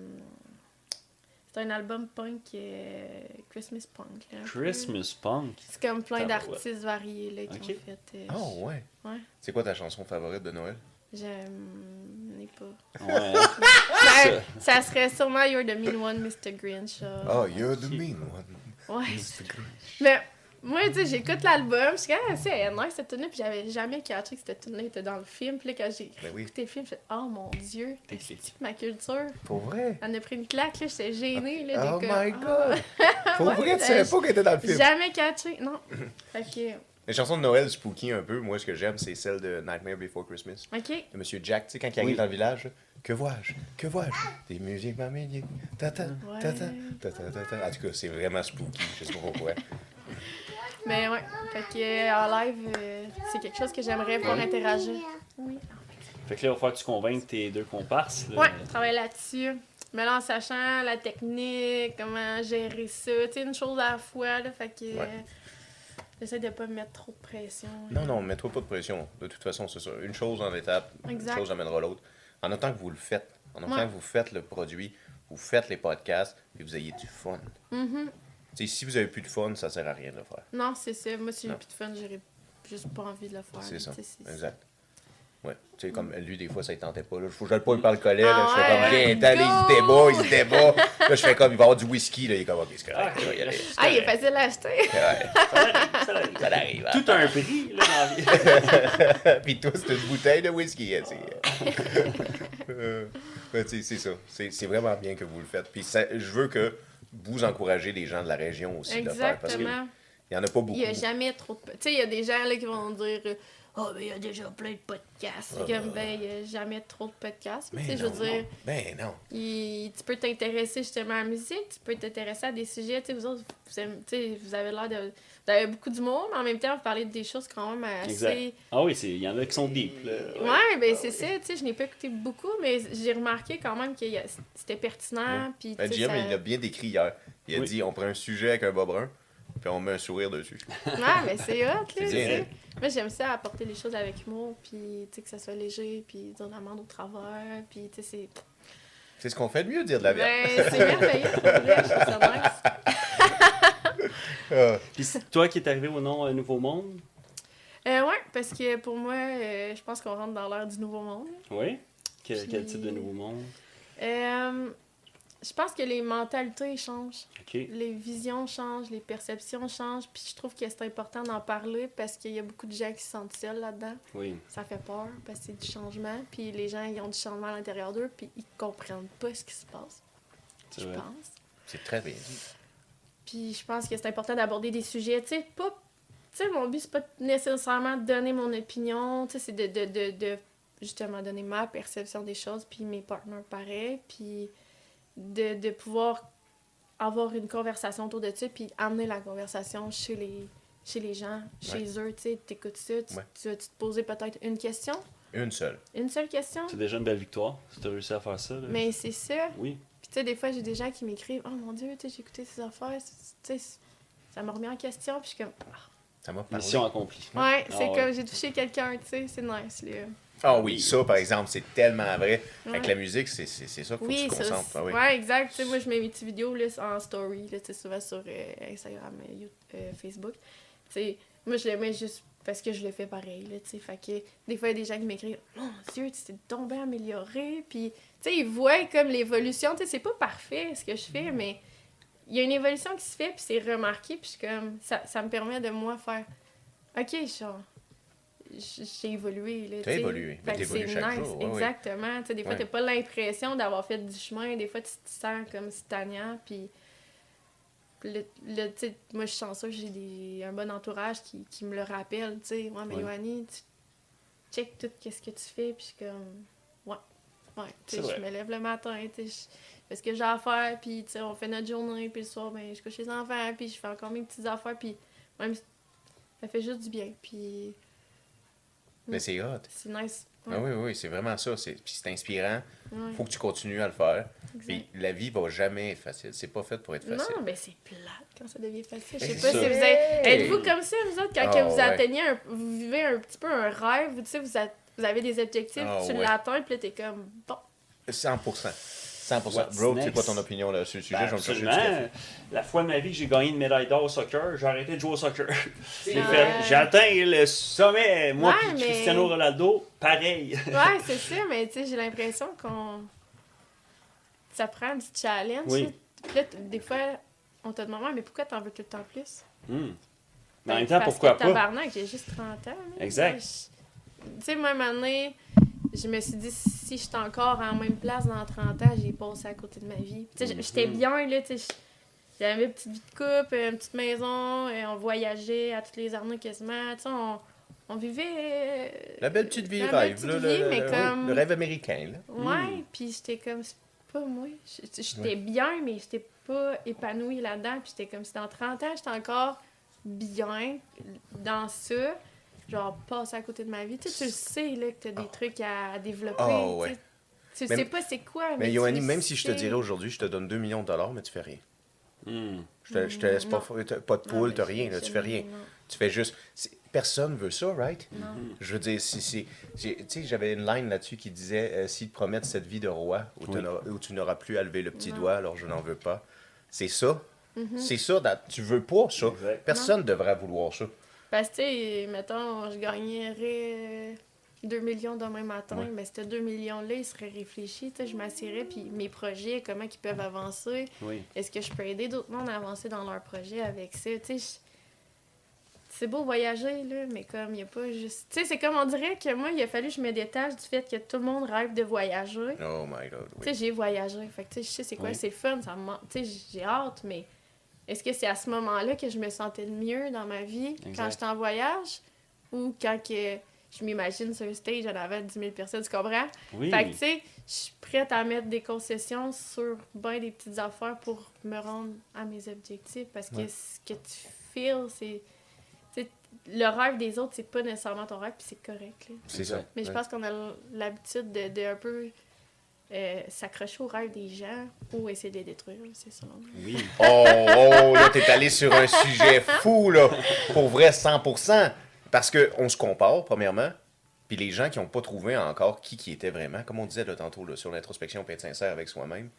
Speaker 2: c'est un album punk, euh, Christmas punk. Là, un peu.
Speaker 3: Christmas Punk?
Speaker 2: C'est comme plein d'artistes variés là, qui ont fait. euh,
Speaker 1: Oh, ouais.
Speaker 2: Ouais.
Speaker 1: C'est quoi ta chanson favorite de Noël?
Speaker 2: J'aime. ai pas.
Speaker 3: Ouais. [laughs]
Speaker 2: Ben, ça serait sûrement You're the Mean One, Mr. Grinch.
Speaker 1: Oh, you're the mean one.
Speaker 2: Ouais. Mais moi, tu sais, j'écoute l'album, je suis comme, c'est elle est nice cette tune puis j'avais jamais catché que cette tune était dans le film. Puis là, quand j'ai
Speaker 1: Ben oui.
Speaker 2: écouté le film, j'ai fait, oh mon dieu,
Speaker 3: T'es
Speaker 2: c'est ma culture?
Speaker 1: Pour vrai?
Speaker 2: Elle en a pris une claque, là, j'étais gênée. Là,
Speaker 1: Oh
Speaker 2: comme,
Speaker 1: my
Speaker 2: ah,
Speaker 1: god! [laughs] Pour
Speaker 2: Ouais,
Speaker 1: vrai, tu savais pas qu'elle était dans le film.
Speaker 2: Jamais catché, non. [clears throat] fait que,
Speaker 1: Les chansons de Noël spooky un peu, moi ce que j'aime c'est celle de Nightmare Before Christmas
Speaker 2: ok.
Speaker 1: de Monsieur Jack, tu sais quand il arrive
Speaker 3: Oui.
Speaker 1: dans le village, que vois-je? Que vois-je? Des musiques mamie, tata, tata, tata, tata. En tout cas, c'est vraiment spooky, je sais pas pourquoi. [laughs]
Speaker 2: Mais ouais, fait que euh, en live, euh, c'est quelque chose que j'aimerais pouvoir interagir. Oui.
Speaker 3: Fait que là, il va falloir que tu convainques tes deux comparses. là.
Speaker 2: Ouais, je travaille là-dessus. Mais là, en sachant la technique, comment gérer ça, tu sais, une chose à la fois, là, fait que
Speaker 1: Ouais.
Speaker 2: J'essaie de pas me mettre trop de pression.
Speaker 1: Non, non, mets-toi pas de pression. De toute façon, c'est ça. Une chose en étape,
Speaker 2: Exact.
Speaker 1: une chose amènera l'autre. En autant que vous le faites, en autant
Speaker 2: Ouais.
Speaker 1: que vous faites le produit, vous faites les podcasts, puis vous ayez du fun.
Speaker 2: Mhm.
Speaker 1: Sais, si vous avez plus de fun, ça sert à rien de le faire.
Speaker 2: Non, c'est ça. Moi, si j'ai plus de fun, j'aurais juste pas envie de le faire.
Speaker 1: C'est ça. Exact. Ouais. Tu sais, comme lui, des fois, ça ne tentait pas. Là. Faut que je le pointe par le collet. Là.
Speaker 2: Ah
Speaker 1: je fais comme,
Speaker 2: ouais,
Speaker 1: viens, il se débat, il se débat. Là, je fais comme, il va avoir du whisky. Là. Il est comme, ok, c'est correct.
Speaker 3: Ah.
Speaker 2: Ah, il est facile à acheter.
Speaker 1: Ouais,
Speaker 3: Ça arrive.
Speaker 1: ça arrive. hein.
Speaker 3: Tout un prix, là, dans la vie. [laughs]
Speaker 1: Puis toi, c'est une bouteille de whisky. hein, c'est- Euh, [laughs] tu sais, c'est ça. C'est, c'est vraiment bien que vous le faites. Puis ça- je veux que vous encouragez les gens de la région aussi de le faire. Parce qu'il
Speaker 2: Exactement.
Speaker 1: n'y en a pas beaucoup.
Speaker 2: Il y a jamais trop de. Tu sais, il y a des gens là, qui vont dire Oh, ben, il y a déjà plein de podcasts.
Speaker 1: Ah,
Speaker 2: comme, ben, il y a jamais trop de podcasts. Tu
Speaker 1: Mais
Speaker 2: sais, je veux
Speaker 1: non.
Speaker 2: dire.
Speaker 1: Ben non.
Speaker 2: Il- tu peux t'intéresser justement à la musique, tu peux t'intéresser à des sujets, tu sais, vous autres, vous, aimez- tu sais, vous avez l'air de... Vous avez beaucoup d'humour, mais en même temps, vous parlez des choses quand même assez...
Speaker 3: Exact. Ah oui, c'est- il y en a qui sont deep. Là.
Speaker 2: Ouais, ben c'est ça, tu sais, je n'ai pas écouté beaucoup, mais j'ai remarqué quand même que c'était pertinent, puis
Speaker 1: Ben, Jim,
Speaker 2: ça-
Speaker 1: il l'a bien décrit hier. Il a
Speaker 3: Oui.
Speaker 1: dit on prend un sujet avec un bas brun, puis on met un sourire dessus. [laughs]
Speaker 2: Ouais, mais c'est hot, là,
Speaker 1: bien, hein?
Speaker 2: Moi, j'aime ça, apporter les choses avec humour, puis, tu sais, que ça soit léger, puis dire l'amende au travers, puis, tu sais, c'est...
Speaker 1: C'est ce qu'on fait de mieux, dire de la vérité.
Speaker 2: Ben, c'est merveilleux, pour vrai, je trouve ça nice.
Speaker 1: Ah.
Speaker 3: Puis c'est toi qui es arrivé au nom euh, Nouveau Monde?
Speaker 2: Euh, ouais, parce que pour moi, euh, je pense qu'on rentre dans l'ère du nouveau monde.
Speaker 3: Oui? Que-
Speaker 2: Puis-
Speaker 3: Quel type de Nouveau Monde?
Speaker 2: Euh, je pense que les mentalités changent. Les visions changent, les perceptions changent. Puis je trouve que c'est important d'en parler parce qu'il y a beaucoup de gens qui se sentent seuls là-dedans.
Speaker 3: Oui.
Speaker 2: Ça fait peur parce que c'est du changement. Puis les gens, ils ont du changement à l'intérieur d'eux, puis ils comprennent pas ce qui se passe. Je
Speaker 3: vrai.
Speaker 2: pense.
Speaker 1: C'est très bien dit.
Speaker 2: Puis je pense que c'est important d'aborder des sujets, tu sais, pas... Tu sais, mon but, c'est pas nécessairement de donner mon opinion, tu sais, c'est de, de, de, de, justement donner ma perception des choses, puis mes partenaires pareil, puis de, de pouvoir avoir une conversation autour de ça, puis amener la conversation chez les, chez les gens, chez eux, tu sais, t'écoutes ça, tu,
Speaker 1: Ouais.
Speaker 2: tu vas te poser peut-être une question,
Speaker 1: Une seule.
Speaker 2: une seule question,
Speaker 3: C'est déjà une belle victoire, si tu as réussi à faire ça. là.
Speaker 2: mais c'est ça,
Speaker 3: Oui.
Speaker 2: puis tu sais, des fois, j'ai des gens qui m'écrivent « Oh mon Dieu, tu sais, j'ai écouté ces affaires, tu sais, ça m'a remis en question. » Puis je suis comme «
Speaker 1: Ça m'a.
Speaker 3: Mission accomplie.
Speaker 2: Ouais,
Speaker 3: Ah
Speaker 2: c'est
Speaker 3: ouais.
Speaker 2: comme j'ai touché quelqu'un, tu sais, c'est nice, là.
Speaker 1: Ah oui, ça, par exemple, c'est tellement vrai. Avec la musique, c'est c'est- c'est ça qu'il faut
Speaker 2: Oui,
Speaker 1: que tu te concentres.
Speaker 2: c'est-
Speaker 1: Ah oui.
Speaker 2: ouais, exact. Tu sais, moi, je mets mes petites vidéos là, en story, là, tu sais, souvent sur euh, Instagram, euh, euh, Facebook. Tu sais, moi, je les mets juste parce que je le fais pareil, là. Fait que des fois, il y a des gens qui m'écrivent « Mon Dieu, tu t'es tombé amélioré. » Puis, tu sais, ils voient comme l'évolution. Tu sais, c'est pas parfait, ce que je fais, mais il y a une évolution qui se fait, puis c'est remarqué, puis je suis comme... Ça, ça me permet de, moi, faire « OK, genre... J'ai évolué, tu sais.
Speaker 1: évolué, t'évolues
Speaker 2: c'est
Speaker 1: chaque
Speaker 2: nice,
Speaker 1: jour, ouais, ouais.
Speaker 2: exactement. Tu des fois,
Speaker 1: Ouais.
Speaker 2: t'as pas l'impression d'avoir fait du chemin. Des fois, tu te sens comme stagnant. Puis, le, tu moi, je suis chanceuse, j'ai des- un bon entourage qui, qui me le rappelle. Tu sais, ouais, mais
Speaker 3: Ouais.
Speaker 2: Yoanni, tu check tout ce que tu fais. Puis, je suis comme, ouais, ouais. Tu je me lève le matin, tu sais, je fais ce que j'ai à faire. Puis, tu sais, on fait notre journée. Puis, le soir, ben, je couche les enfants. Puis, je fais encore mes petites affaires. Puis, même, ça fait juste du bien. Puis,
Speaker 1: Mais c'est hot.
Speaker 2: c'est nice. Ouais,
Speaker 1: Ah oui, oui, c'est vraiment ça. C'est- Puis c'est inspirant.
Speaker 2: ouais,
Speaker 1: faut que tu continues à le faire. Puis la vie va jamais être facile. C'est pas fait pour être facile.
Speaker 2: Non, mais c'est plate quand ça devient facile. Je
Speaker 1: Ben,
Speaker 2: sais pas
Speaker 3: ça.
Speaker 2: si vous êtes. Êtes-vous comme ça, vous autres, quand
Speaker 1: Ah,
Speaker 2: que vous
Speaker 1: ouais.
Speaker 2: atteignez un... Vous vivez un petit peu un rêve, tu sais, vous, a- vous avez des objectifs,
Speaker 1: Ah,
Speaker 2: tu l'atteins, puis là, t'es comme, bon.
Speaker 1: 100%. 100%.
Speaker 3: What's
Speaker 1: Bro, c'est quoi ton opinion là, sur le sujet?
Speaker 3: Ben,
Speaker 1: je vais me chercher du
Speaker 3: absolument. La fois de ma vie que j'ai gagné une médaille d'or au soccer, j'ai arrêté de jouer au soccer. [laughs] J'ai atteint le sommet, moi
Speaker 2: Ouais,
Speaker 3: puis
Speaker 2: mais-
Speaker 3: Cristiano Ronaldo, pareil. [laughs]
Speaker 2: Ouais, c'est ça, mais tu sais, j'ai l'impression qu'on. Ça prend du challenge.
Speaker 3: Oui.
Speaker 2: là, des fois, on te demande, mais pourquoi t'en veux tout le temps plus?
Speaker 3: Hmm. Mais en
Speaker 2: Ben,
Speaker 3: même temps, pourquoi
Speaker 2: que
Speaker 3: pas?
Speaker 2: tabarnak, j'ai juste 30 ans.
Speaker 3: Exact.
Speaker 2: Moi, Tu sais, même année, je me suis dit, si j'étais encore en même place dans 30 ans, j'ai passé à côté de ma vie. Tu sais,
Speaker 3: Mhm.
Speaker 2: j'étais bien, là, tu sais. J'avais une petite vie de couple, une petite maison, et on voyageait à toutes les années quasiment. Tu sais, on, on vivait. euh,
Speaker 1: La belle petite vie
Speaker 2: la
Speaker 1: rêve.
Speaker 2: petite
Speaker 1: là,
Speaker 2: vie,
Speaker 1: le,
Speaker 2: mais
Speaker 1: le-
Speaker 2: comme-
Speaker 1: le rêve américain. Là.
Speaker 2: Ouais,
Speaker 3: Mm.
Speaker 2: puis j'étais comme, c'est pas moi. J'étais
Speaker 1: Ouais.
Speaker 2: bien, mais j'étais pas épanouie là-dedans. Puis j'étais comme si dans 30 ans, j'étais encore bien dans ça. Genre, passer à côté de ma vie. Tu sais, tu le sais, là, que t'as des
Speaker 1: Oh.
Speaker 2: trucs à développer.
Speaker 1: Oh,
Speaker 2: tu sais.
Speaker 1: ouais.
Speaker 2: Tu sais pas c'est quoi, mais.
Speaker 1: Mais
Speaker 2: tu
Speaker 1: Yoanni,
Speaker 2: le
Speaker 1: même si je te dirais aujourd'hui, je te donne 2 millions de dollars, mais tu fais rien.
Speaker 3: Hmm.
Speaker 1: Je te, je te laisse pas, pas de poule,
Speaker 2: je-
Speaker 1: rien, là,
Speaker 2: je-
Speaker 1: tu fais rien.
Speaker 2: non,
Speaker 1: Tu fais juste. c'est- Personne veut ça, right?
Speaker 2: non.
Speaker 1: Je veux dire, si, si, tu sais, j'avais une line là-dessus qui disait euh, S'ils te promettent cette vie de roi où, tu
Speaker 3: Oui.
Speaker 1: n'auras- où tu n'auras plus à lever le petit
Speaker 2: Non.
Speaker 1: doigt, alors je n'en veux pas. C'est ça.
Speaker 2: Mhm.
Speaker 1: C'est ça. that- tu veux pas ça.
Speaker 3: Exact.
Speaker 1: Personne devrait vouloir ça.
Speaker 2: Parce que, tu sais, mettons, je gagnerais 2 millions demain matin,
Speaker 1: Ouais.
Speaker 2: mais ces 2 millions-là, ils seraient réfléchis. Tu sais, je m'assirais, puis mes projets, comment ils peuvent avancer?
Speaker 3: Oui.
Speaker 2: Est-ce que je peux aider d'autres mondes à avancer dans leurs projets avec ça? Tu sais, je- c'est beau voyager, là, mais comme il n'y a pas juste. Tu sais, c'est comme on dirait que moi, il a fallu que je me détache du fait que tout le monde rêve de voyager.
Speaker 1: Oh my god.
Speaker 2: Tu sais,
Speaker 1: Oui.
Speaker 2: j'ai voyagé. Fait que, tu sais, je sais c'est quoi,
Speaker 3: Oui.
Speaker 2: c'est fun, ça me Tu sais, j'ai hâte, mais est-ce que c'est à ce moment-là que je me sentais le mieux dans ma vie,
Speaker 3: Exact.
Speaker 2: quand j'étais en voyage, ou quand que je m'imagine sur un stage, en avait 10 000 personnes, tu comprends?
Speaker 3: Oui.
Speaker 2: Fait que, tu sais, je suis prête à mettre des concessions sur ben des petites affaires pour me rendre à mes objectifs, parce que
Speaker 1: Ouais.
Speaker 2: ce que tu feels, c'est... Le rêve des autres, c'est pas nécessairement ton rêve, puis c'est correct, là.
Speaker 1: C'est ça.
Speaker 2: Mais je pense qu'on a l'habitude de, de un peu euh, s'accrocher aux rêves des gens ou essayer de les détruire, c'est ça.
Speaker 3: Oui.
Speaker 1: Oh, oh, là, t'es allé sur un sujet fou, là. Pour vrai, 100%. Parce qu'on se compare, premièrement. Puis les gens qui n'ont pas trouvé encore qui qui était vraiment, comme on disait là, tantôt, là, sur l'introspection, puis être sincère avec soi-même,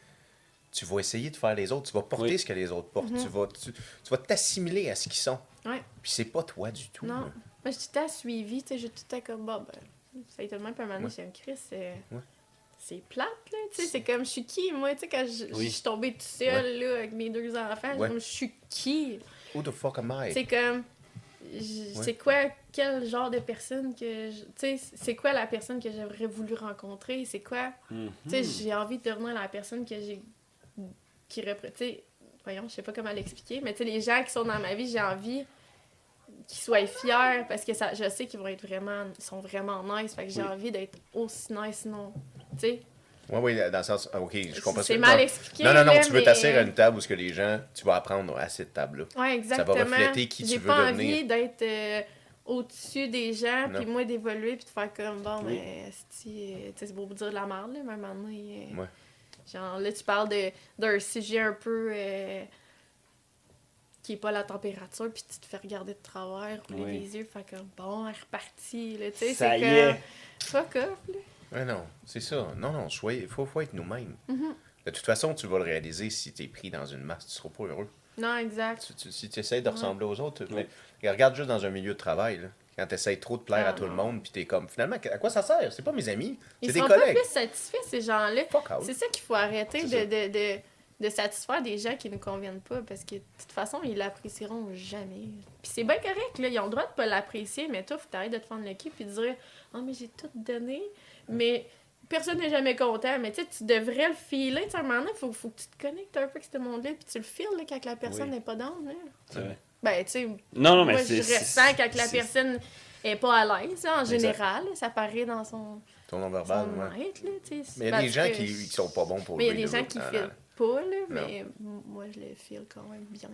Speaker 1: tu vas essayer de faire les autres. Tu vas porter
Speaker 3: Oui.
Speaker 1: ce que les autres portent. Tu vas tu, tu vas t'assimiler à ce qu'ils sont.
Speaker 2: Ouais.
Speaker 1: Puis c'est pas toi du tout.
Speaker 2: Non.
Speaker 1: là.
Speaker 2: Moi, j'ai tout le temps suivi, tu sais, j'ai tout le temps comme, bon, ben, ça a moment donné,
Speaker 1: Ouais.
Speaker 2: j'ai un Chris, euh,
Speaker 1: Ouais.
Speaker 2: C'est plate, là. Tu sais, c'est comme, je suis qui, moi, tu sais, quand je
Speaker 3: Oui.
Speaker 2: suis tombée toute seule, là, avec mes deux enfants,
Speaker 1: Ouais.
Speaker 2: je suis qui?
Speaker 1: Who the fuck am I?
Speaker 2: C'est comme. C'est quoi, quel genre de personne que. je- Tu sais, c'est quoi la personne que j'aurais voulu rencontrer? C'est quoi?
Speaker 3: Mhm.
Speaker 2: Tu sais, j'ai envie de devenir la personne que j'ai. qui représente. Tu sais, voyons, je sais pas comment l'expliquer, mais tu sais, les gens qui sont dans ma vie, j'ai envie qu'ils soient fiers parce que ça, je sais qu'ils vont être vraiment. ils sont vraiment nice. Fait que j'ai
Speaker 3: Oui.
Speaker 2: envie d'être aussi nice, sinon. Tu sais,
Speaker 1: Oui, oui, dans le sens. ah, ok, je comprends
Speaker 2: c'est
Speaker 1: ça.
Speaker 2: mal expliqué.
Speaker 1: Non, non, non,
Speaker 2: là,
Speaker 1: tu veux
Speaker 2: mais-
Speaker 1: t'asseoir à une table où ce que les gens, tu vas apprendre à cette table-là.
Speaker 2: Ouais, exactement.
Speaker 1: refléter qui tu
Speaker 2: J'ai
Speaker 1: veux
Speaker 2: pas
Speaker 1: devenir.
Speaker 2: envie d'être euh, au-dessus des gens, puis moi d'évoluer, puis de faire comme bon,
Speaker 3: Oui.
Speaker 2: mais esti, euh, tu sais, c'est beau dire de la merde, là, mais à un moment donné, euh,
Speaker 1: Ouais.
Speaker 2: genre là, tu parles d'un sujet un peu euh, qui est pas la température, puis tu te fais regarder de travers, rouler
Speaker 3: Oui.
Speaker 2: les yeux, faire comme bon, elle est repartie, là, tu sais,
Speaker 3: Ça
Speaker 2: c'est comme fuck off, là.
Speaker 1: Ouais, non, c'est ça. Non, non, il faut, faut être nous-mêmes.
Speaker 2: Mhm.
Speaker 1: De toute façon, tu vas le réaliser si tu es pris dans une masse, tu seras pas heureux.
Speaker 2: Non, exact.
Speaker 1: Tu- tu- si tu essaies de
Speaker 2: Ouais.
Speaker 1: ressembler aux autres,
Speaker 3: Ouais.
Speaker 1: mais regarde juste dans un milieu de travail, là, quand tu essaies trop de plaire
Speaker 2: Ah,
Speaker 1: à tout le monde, puis tu es comme, finalement, à quoi ça sert? C'est pas mes amis, c'est
Speaker 2: Ils
Speaker 1: des
Speaker 2: sont pas
Speaker 1: collègues.
Speaker 2: plus satisfaits, ces gens-là. C'est ça qu'il faut arrêter de, de, de, de satisfaire des gens qui ne conviennent pas parce que de toute façon, ils l'apprécieront jamais. Puis c'est bien correct, là. Ils ont le droit de pas l'apprécier, mais toi, faut que t'arrêtes de te fendre le cul puis de dire Oh, mais j'ai tout donné, mais personne n'est jamais content. Mais tu sais, tu devrais le filer. Tu sais, à un moment donné, faut, faut que tu te connectes un peu avec ce monde-là puis tu le files là, quand la personne
Speaker 3: Oui.
Speaker 2: n'est pas dans. Là.
Speaker 3: C'est vrai.
Speaker 2: Ben, tu sais,
Speaker 3: Non, non, mais
Speaker 2: moi, je ressens quand la personne est pas à l'aise, en
Speaker 1: Exact.
Speaker 2: général. Ça paraît dans son,
Speaker 1: Ton nom verbal, ouais.
Speaker 2: être, là.
Speaker 1: Mais il y a des gens qui, qui sont pas bons pour
Speaker 2: mais il y a des gens qui
Speaker 1: Non,
Speaker 2: filent
Speaker 1: non,
Speaker 2: pas, là, mais moi, je le file quand même bien.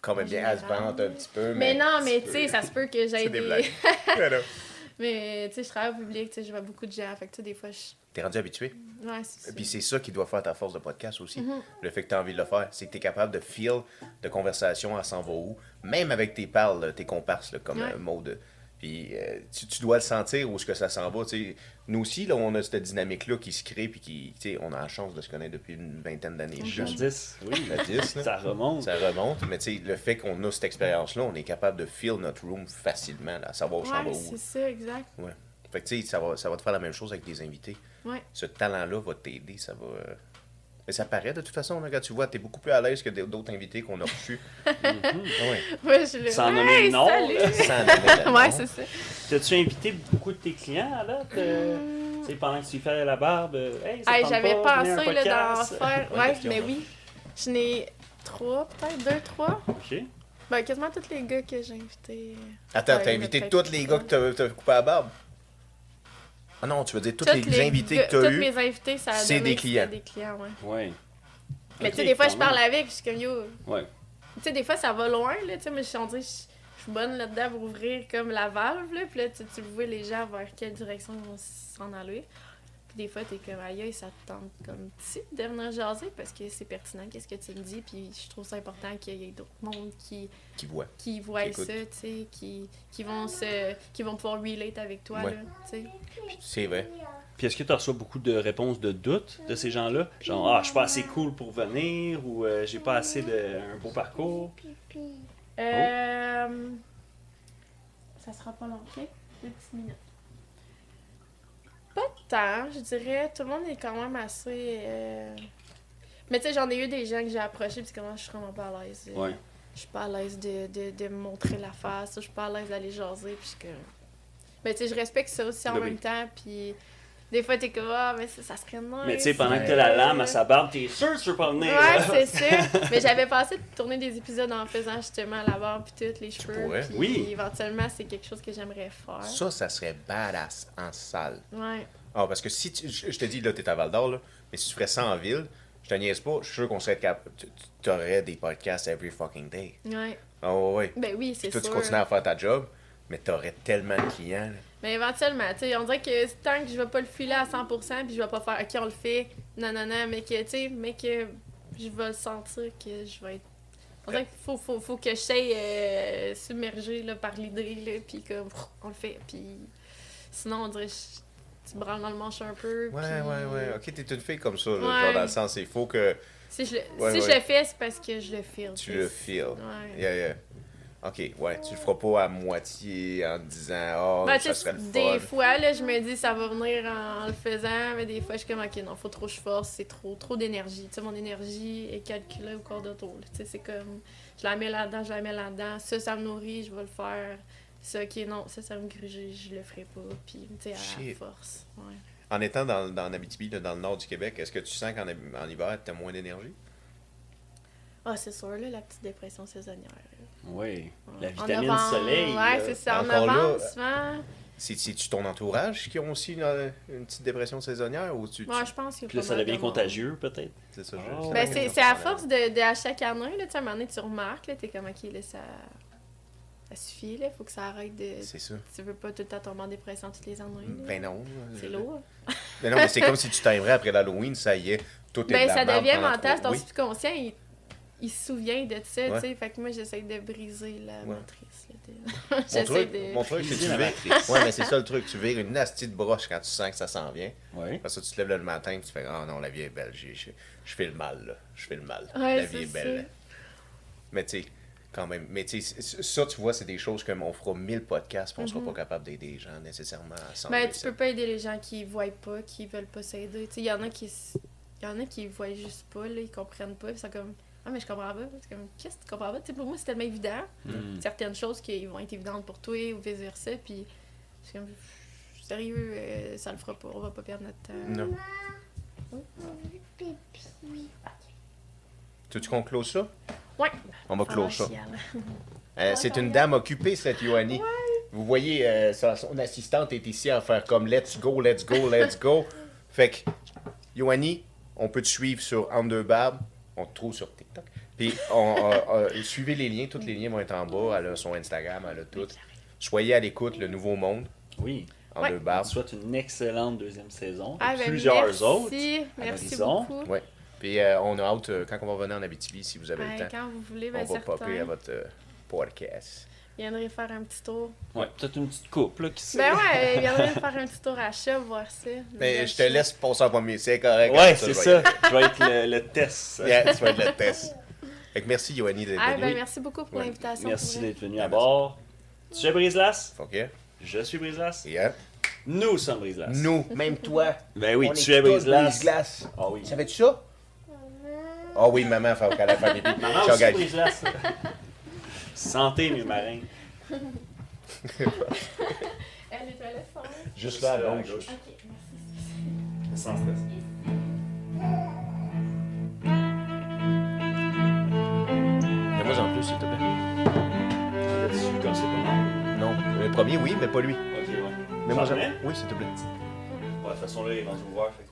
Speaker 1: Quand même
Speaker 2: en
Speaker 1: bien, elle se vante un petit peu.
Speaker 2: Mais, non,
Speaker 1: un
Speaker 2: mais tu sais, ça se peut que j'aille
Speaker 1: des [laughs] [laughs]
Speaker 2: mais tu sais, je travaille au public, tu sais, je vois beaucoup de gens, fait que tu sais, des fois, je...
Speaker 1: T'es rendu habitué.
Speaker 2: Ouais, c'est ça.
Speaker 1: Puis c'est ça qui doit faire ta force de podcast aussi.
Speaker 2: Mhm.
Speaker 1: Le fait que tu as envie de le faire, c'est que tu es capable de feel de conversation à s'en va où, même avec tes pales, là, tes comparses, là, comme
Speaker 2: Ouais.
Speaker 1: euh, Maude. Puis euh, tu, tu dois le sentir où est-ce que ça s'en va. Nous aussi, là, on a cette dynamique-là qui se crée, puis qui, tu sais, on a la chance de se connaître depuis une vingtaine d'années.
Speaker 3: Jadis, oui.
Speaker 1: La 10, là.
Speaker 3: Ça remonte.
Speaker 1: Ça remonte, mais tu sais, le fait qu'on a cette expérience-là, on est capable de feel notre room facilement, là, à savoir où ça va
Speaker 2: Ouais,
Speaker 1: où.
Speaker 2: c'est ça, exact.
Speaker 1: Fait que tu sais, ça va, ça va te faire la même chose avec tes invités.
Speaker 2: Ouais.
Speaker 1: Ce talent-là va t'aider, ça va. Euh, Mais ça paraît de toute façon, là, quand tu vois, t'es beaucoup plus à l'aise que d'autres invités qu'on a reçus.
Speaker 3: Mhm.
Speaker 1: Ouais.
Speaker 2: Ouais, je le...
Speaker 3: Sans nommer le [laughs] nom,
Speaker 1: nom.
Speaker 2: c'est ça.
Speaker 3: T'as-tu invité beaucoup de tes clients à date? euh, tu sais, pendant que tu fais la barbe, euh, hey,
Speaker 2: Hey, j'avais pensé d'en faire. [laughs] Ouais, mais oui. Je n'ai trois, peut-être deux, trois.
Speaker 3: Ok.
Speaker 2: Ben, quasiment tous les gars que j'ai invités.
Speaker 1: Attends,
Speaker 2: Ouais,
Speaker 1: t'as invité tous les gars que t'as t'as coupé la barbe? Ah non, tu veux dire tous
Speaker 2: Tous
Speaker 1: les, invités que t'as
Speaker 2: Tous
Speaker 1: eus?
Speaker 2: mes invités, ça a
Speaker 1: c'est
Speaker 2: donné
Speaker 1: des clients.
Speaker 2: des clients, ouais.
Speaker 3: Ouais.
Speaker 2: Mais tu sais, des fois, je parle avec, je suis comme yo.
Speaker 3: Ouais.
Speaker 2: Tu sais, des fois, ça va loin, là, tu sais, mais je suis dirait, je je suis bonne là-dedans pour ouvrir comme la valve, là, puis là, tu, tu vois les gens vers quelle direction ils vont s'en aller. Puis des fois, t'es comme aïe, ça te tente comme petit de venir jaser parce que c'est pertinent, qu'est-ce que tu me dis, puis je trouve ça important qu'il y ait d'autres mondes qui,
Speaker 1: Qui voient.
Speaker 2: qui voient
Speaker 1: Qui
Speaker 2: ça, tu sais, qui, qui, vont se, qui vont pouvoir relate avec toi,
Speaker 1: Ouais.
Speaker 2: là, tu sais.
Speaker 1: C'est vrai.
Speaker 3: Puis est-ce que tu reçois beaucoup de réponses de doute de ces gens-là? Genre, ah, je suis pas assez cool pour venir ou euh, j'ai pas assez de un beau parcours?
Speaker 2: Euh... Ça sera pas long, ok? Deux petites minutes. Pas tant, je dirais. Tout le monde est quand même assez. euh, Mais tu sais, j'en ai eu des gens que j'ai approchés, puis comment je suis vraiment pas à l'aise. euh,
Speaker 3: Ouais.
Speaker 2: Je suis pas à l'aise de, de, de me montrer la face, je suis pas à l'aise d'aller jaser, puis je que. Mais tu sais, je respecte ça aussi en
Speaker 3: Ben oui.
Speaker 2: même temps, puis. Des fois, t'es comme, ah, mais ça, ça serait nice.
Speaker 3: Mais tu sais, pendant que
Speaker 2: mais-
Speaker 3: t'as la lame à sa barbe, t'es sûr que tu veux pas venir.
Speaker 2: Ouais,
Speaker 3: là.
Speaker 2: c'est ça. [laughs] Mais j'avais pensé de tourner des épisodes en faisant justement la barbe puis toutes les cheveux.
Speaker 1: pourrais.
Speaker 2: puis
Speaker 3: Oui.
Speaker 2: éventuellement, c'est quelque chose que j'aimerais faire.
Speaker 1: Ça, ça serait badass en salle.
Speaker 2: Ouais.
Speaker 1: Ah, parce que si tu, je je te dis, là, t'es à Val d'Or, là, mais si tu ferais ça en ville, je te niaise pas, je suis sûr qu'on serait capable. Tu aurais des podcasts every fucking day.
Speaker 2: Ouais.
Speaker 1: Ah, ouais, ouais.
Speaker 2: Ben oui, c'est
Speaker 1: Toi, tu
Speaker 2: sûr.
Speaker 1: continues à faire ta job, mais t'aurais tellement de clients. là.
Speaker 2: Mais éventuellement, tu sais, on dirait que tant que je vais pas le filer à 100%, puis je vais pas faire, ok, on le fait, non, non, non, mais que, tu sais, mais que je vais sentir que je vais être. On dirait qu'il faut, faut, faut que je sois euh, submergée là, par l'idée, là, puis comme, on le fait, puis sinon, on dirait que je- tu branles dans le manche un peu.
Speaker 1: Ouais,
Speaker 2: puis-
Speaker 1: ouais, ouais. Ok, t'es une fille comme ça, là,
Speaker 2: Ouais.
Speaker 1: genre dans le sens, il faut que
Speaker 2: Si je le,
Speaker 1: Ouais,
Speaker 2: si
Speaker 1: ouais.
Speaker 2: je le fais, c'est parce que je le file.
Speaker 1: tu le feels.
Speaker 2: Ouais.
Speaker 1: Yeah, yeah. Ok, ouais, tu le feras pas à moitié en te disant, oh,
Speaker 2: Ben,
Speaker 1: ça serait le
Speaker 2: des
Speaker 1: fun.
Speaker 2: fois, là, je me dis ça va venir en le faisant, mais des fois, je suis comme, ok, non, faut trop que je force, c'est trop, trop d'énergie. Tu sais, mon énergie est calculée au corps d'auto. Tu sais, c'est comme, je la mets là-dedans, je la mets là-dedans, ça, ça me nourrit, je vais le faire. Ça, ok, non, ça, ça me grige, je le ferai pas. Puis, tu sais, à force. Ouais.
Speaker 1: En étant dans, dans Abitibi, dans le nord du Québec, est-ce que tu sens qu'en en hiver, tu as moins d'énergie?
Speaker 2: Ah, c'est sûr, là, la petite dépression saisonnière. là.
Speaker 3: Oui.
Speaker 2: Ouais.
Speaker 3: La
Speaker 2: En
Speaker 3: vitamine
Speaker 2: novembre,
Speaker 3: soleil.
Speaker 2: Ouais,
Speaker 3: là.
Speaker 2: c'est ça. En
Speaker 1: Encore là,
Speaker 2: novembre, souvent.
Speaker 1: C'est- C'est-tu ton entourage qui ont aussi une, une petite dépression saisonnière ou tu.
Speaker 2: Moi, je pense a
Speaker 3: Puis là, ça devient contagieux, peut-être.
Speaker 1: C'est ça, je-
Speaker 3: Oh.
Speaker 1: c'est
Speaker 2: Ben, c'est à
Speaker 1: que
Speaker 2: force de, de à chaque année, là, tu sais, à un moment donné, tu remarques, là, t'es comme, ok, là, ça, ça suffit, là, faut que ça arrête de...
Speaker 1: C'est ça.
Speaker 2: Tu veux pas tout le temps tomber en dépression toutes les années, là.
Speaker 1: Ben non.
Speaker 2: C'est lourd.
Speaker 1: Mais non, mais c'est comme si tu t'aimerais après l'Halloween, ça y est, tout est de
Speaker 2: Ben,
Speaker 1: la
Speaker 2: ça devient mental, ton subconscient, il, il se souvient de ça,
Speaker 1: Ouais.
Speaker 2: tu sais, fait que moi, j'essaie de briser la
Speaker 1: Ouais.
Speaker 2: matrice, là, de-
Speaker 1: Mon [laughs] truc,
Speaker 2: de...
Speaker 1: mon truc, c'est que tu vires. Ouais, mais c'est [laughs] ça le truc. Tu vires une nasty de broche quand tu sens que ça s'en vient.
Speaker 3: Oui.
Speaker 1: Après ça, tu te lèves le matin et tu fais Ah non, la vie est belle. Je, je fais le mal, là. Je fais le mal.
Speaker 2: Ouais,
Speaker 1: la vie
Speaker 2: c'est
Speaker 1: est belle. Mais tu sais, quand même. Mais tu sais, ça, tu vois, c'est des choses comme on fera 1000 podcasts puis on sera pas capable d'aider les gens nécessairement à s'en
Speaker 2: Ben, tu peux pas aider les gens qui voient pas, qui veulent pas s'aider. Tu sais, il y en a qui il y en a qui voient juste pas, là, ils comprennent pas, sont comme ah mais je comprends pas, c'est comme qu'est-ce que tu comprends pas, tu sais pour moi c'est tellement évident,
Speaker 3: Mm.
Speaker 2: certaines choses qui vont être évidentes pour toi ou vice versa, puis je suis comme sérieux, euh, ça le fera pas, on va pas perdre notre temps.
Speaker 1: Non.
Speaker 4: Pipi.
Speaker 1: Tu veux qu'on close ça?
Speaker 2: Ouais.
Speaker 1: On va
Speaker 2: Ça
Speaker 1: close ça. Euh, c'est une dame occupée, cette Yoani. Vous voyez, euh, son assistante est ici à faire comme let's go, let's go, let's go. Fait que, Yoani, on peut te suivre sur Underbarb. On te trouve sur TikTok. Puis, on, euh, euh, suivez les liens. Tous les liens vont être en bas. Elle a son Instagram, elle a tout. Soyez à l'écoute, le nouveau monde.
Speaker 3: Oui.
Speaker 2: Ouais.
Speaker 3: Je
Speaker 1: Underbarb.
Speaker 3: te souhaite une excellente deuxième saison.
Speaker 2: Ah, ben,
Speaker 3: plusieurs
Speaker 2: merci,
Speaker 3: autres.
Speaker 2: Merci beaucoup.
Speaker 1: Ouais. Puis, euh, on a hâte, euh, quand on va revenir en Abitibi, si vous avez
Speaker 2: Ben,
Speaker 1: le temps,
Speaker 2: quand vous voulez,
Speaker 1: on
Speaker 2: ben,
Speaker 1: va popper à votre euh, podcast.
Speaker 2: Viendrez faire un petit tour.
Speaker 3: Ouais, peut-être une petite coupe, là, qui sait?
Speaker 2: Ben ouais, [laughs] viendrez faire un petit tour à chat, voir ça.
Speaker 1: Mais je te laisse passer en premier, c'est correct.
Speaker 3: Ouais, c'est
Speaker 1: je
Speaker 3: ça. Je vais être le, le test.
Speaker 1: Yeah, tu vas être le test. Fait que merci, Yoani, d'être
Speaker 2: Ah,
Speaker 1: venu.
Speaker 2: ben merci beaucoup pour
Speaker 1: Ouais.
Speaker 2: l'invitation.
Speaker 3: Merci d'être venu à bord. Tu es Brise-Las?
Speaker 1: OK?
Speaker 3: Je suis Brise-Las.
Speaker 1: Yeah.
Speaker 3: Nous sommes Brise-Las.
Speaker 1: Nous, même toi.
Speaker 3: Ben oui,
Speaker 1: on
Speaker 3: tu
Speaker 1: est
Speaker 3: es.
Speaker 1: Brise-Glace.
Speaker 3: Ah oui.
Speaker 1: Savais-tu ça? Ah oui, maman, faut qu'elle fait pipi.
Speaker 3: Maman
Speaker 1: Ciao,
Speaker 3: aussi
Speaker 1: guys. [laughs]
Speaker 3: Santé, mes marins. [laughs]
Speaker 2: Elle est à la fin.
Speaker 1: Juste là, à
Speaker 3: à
Speaker 1: gauche.
Speaker 3: gauche.
Speaker 2: Ok, merci.
Speaker 3: Sans stress.
Speaker 1: Mets-moi en plus, s'il te plaît.
Speaker 3: Là-dessus, comme c'est pas mal.
Speaker 1: Non, le premier, oui, mais pas lui.
Speaker 3: Ok, ouais.
Speaker 1: Mets-moi
Speaker 3: J'en
Speaker 1: en
Speaker 3: mets?
Speaker 1: Oui, s'il te plaît.
Speaker 3: Ouais, de toute façon, là, il est rendu ouvert. fait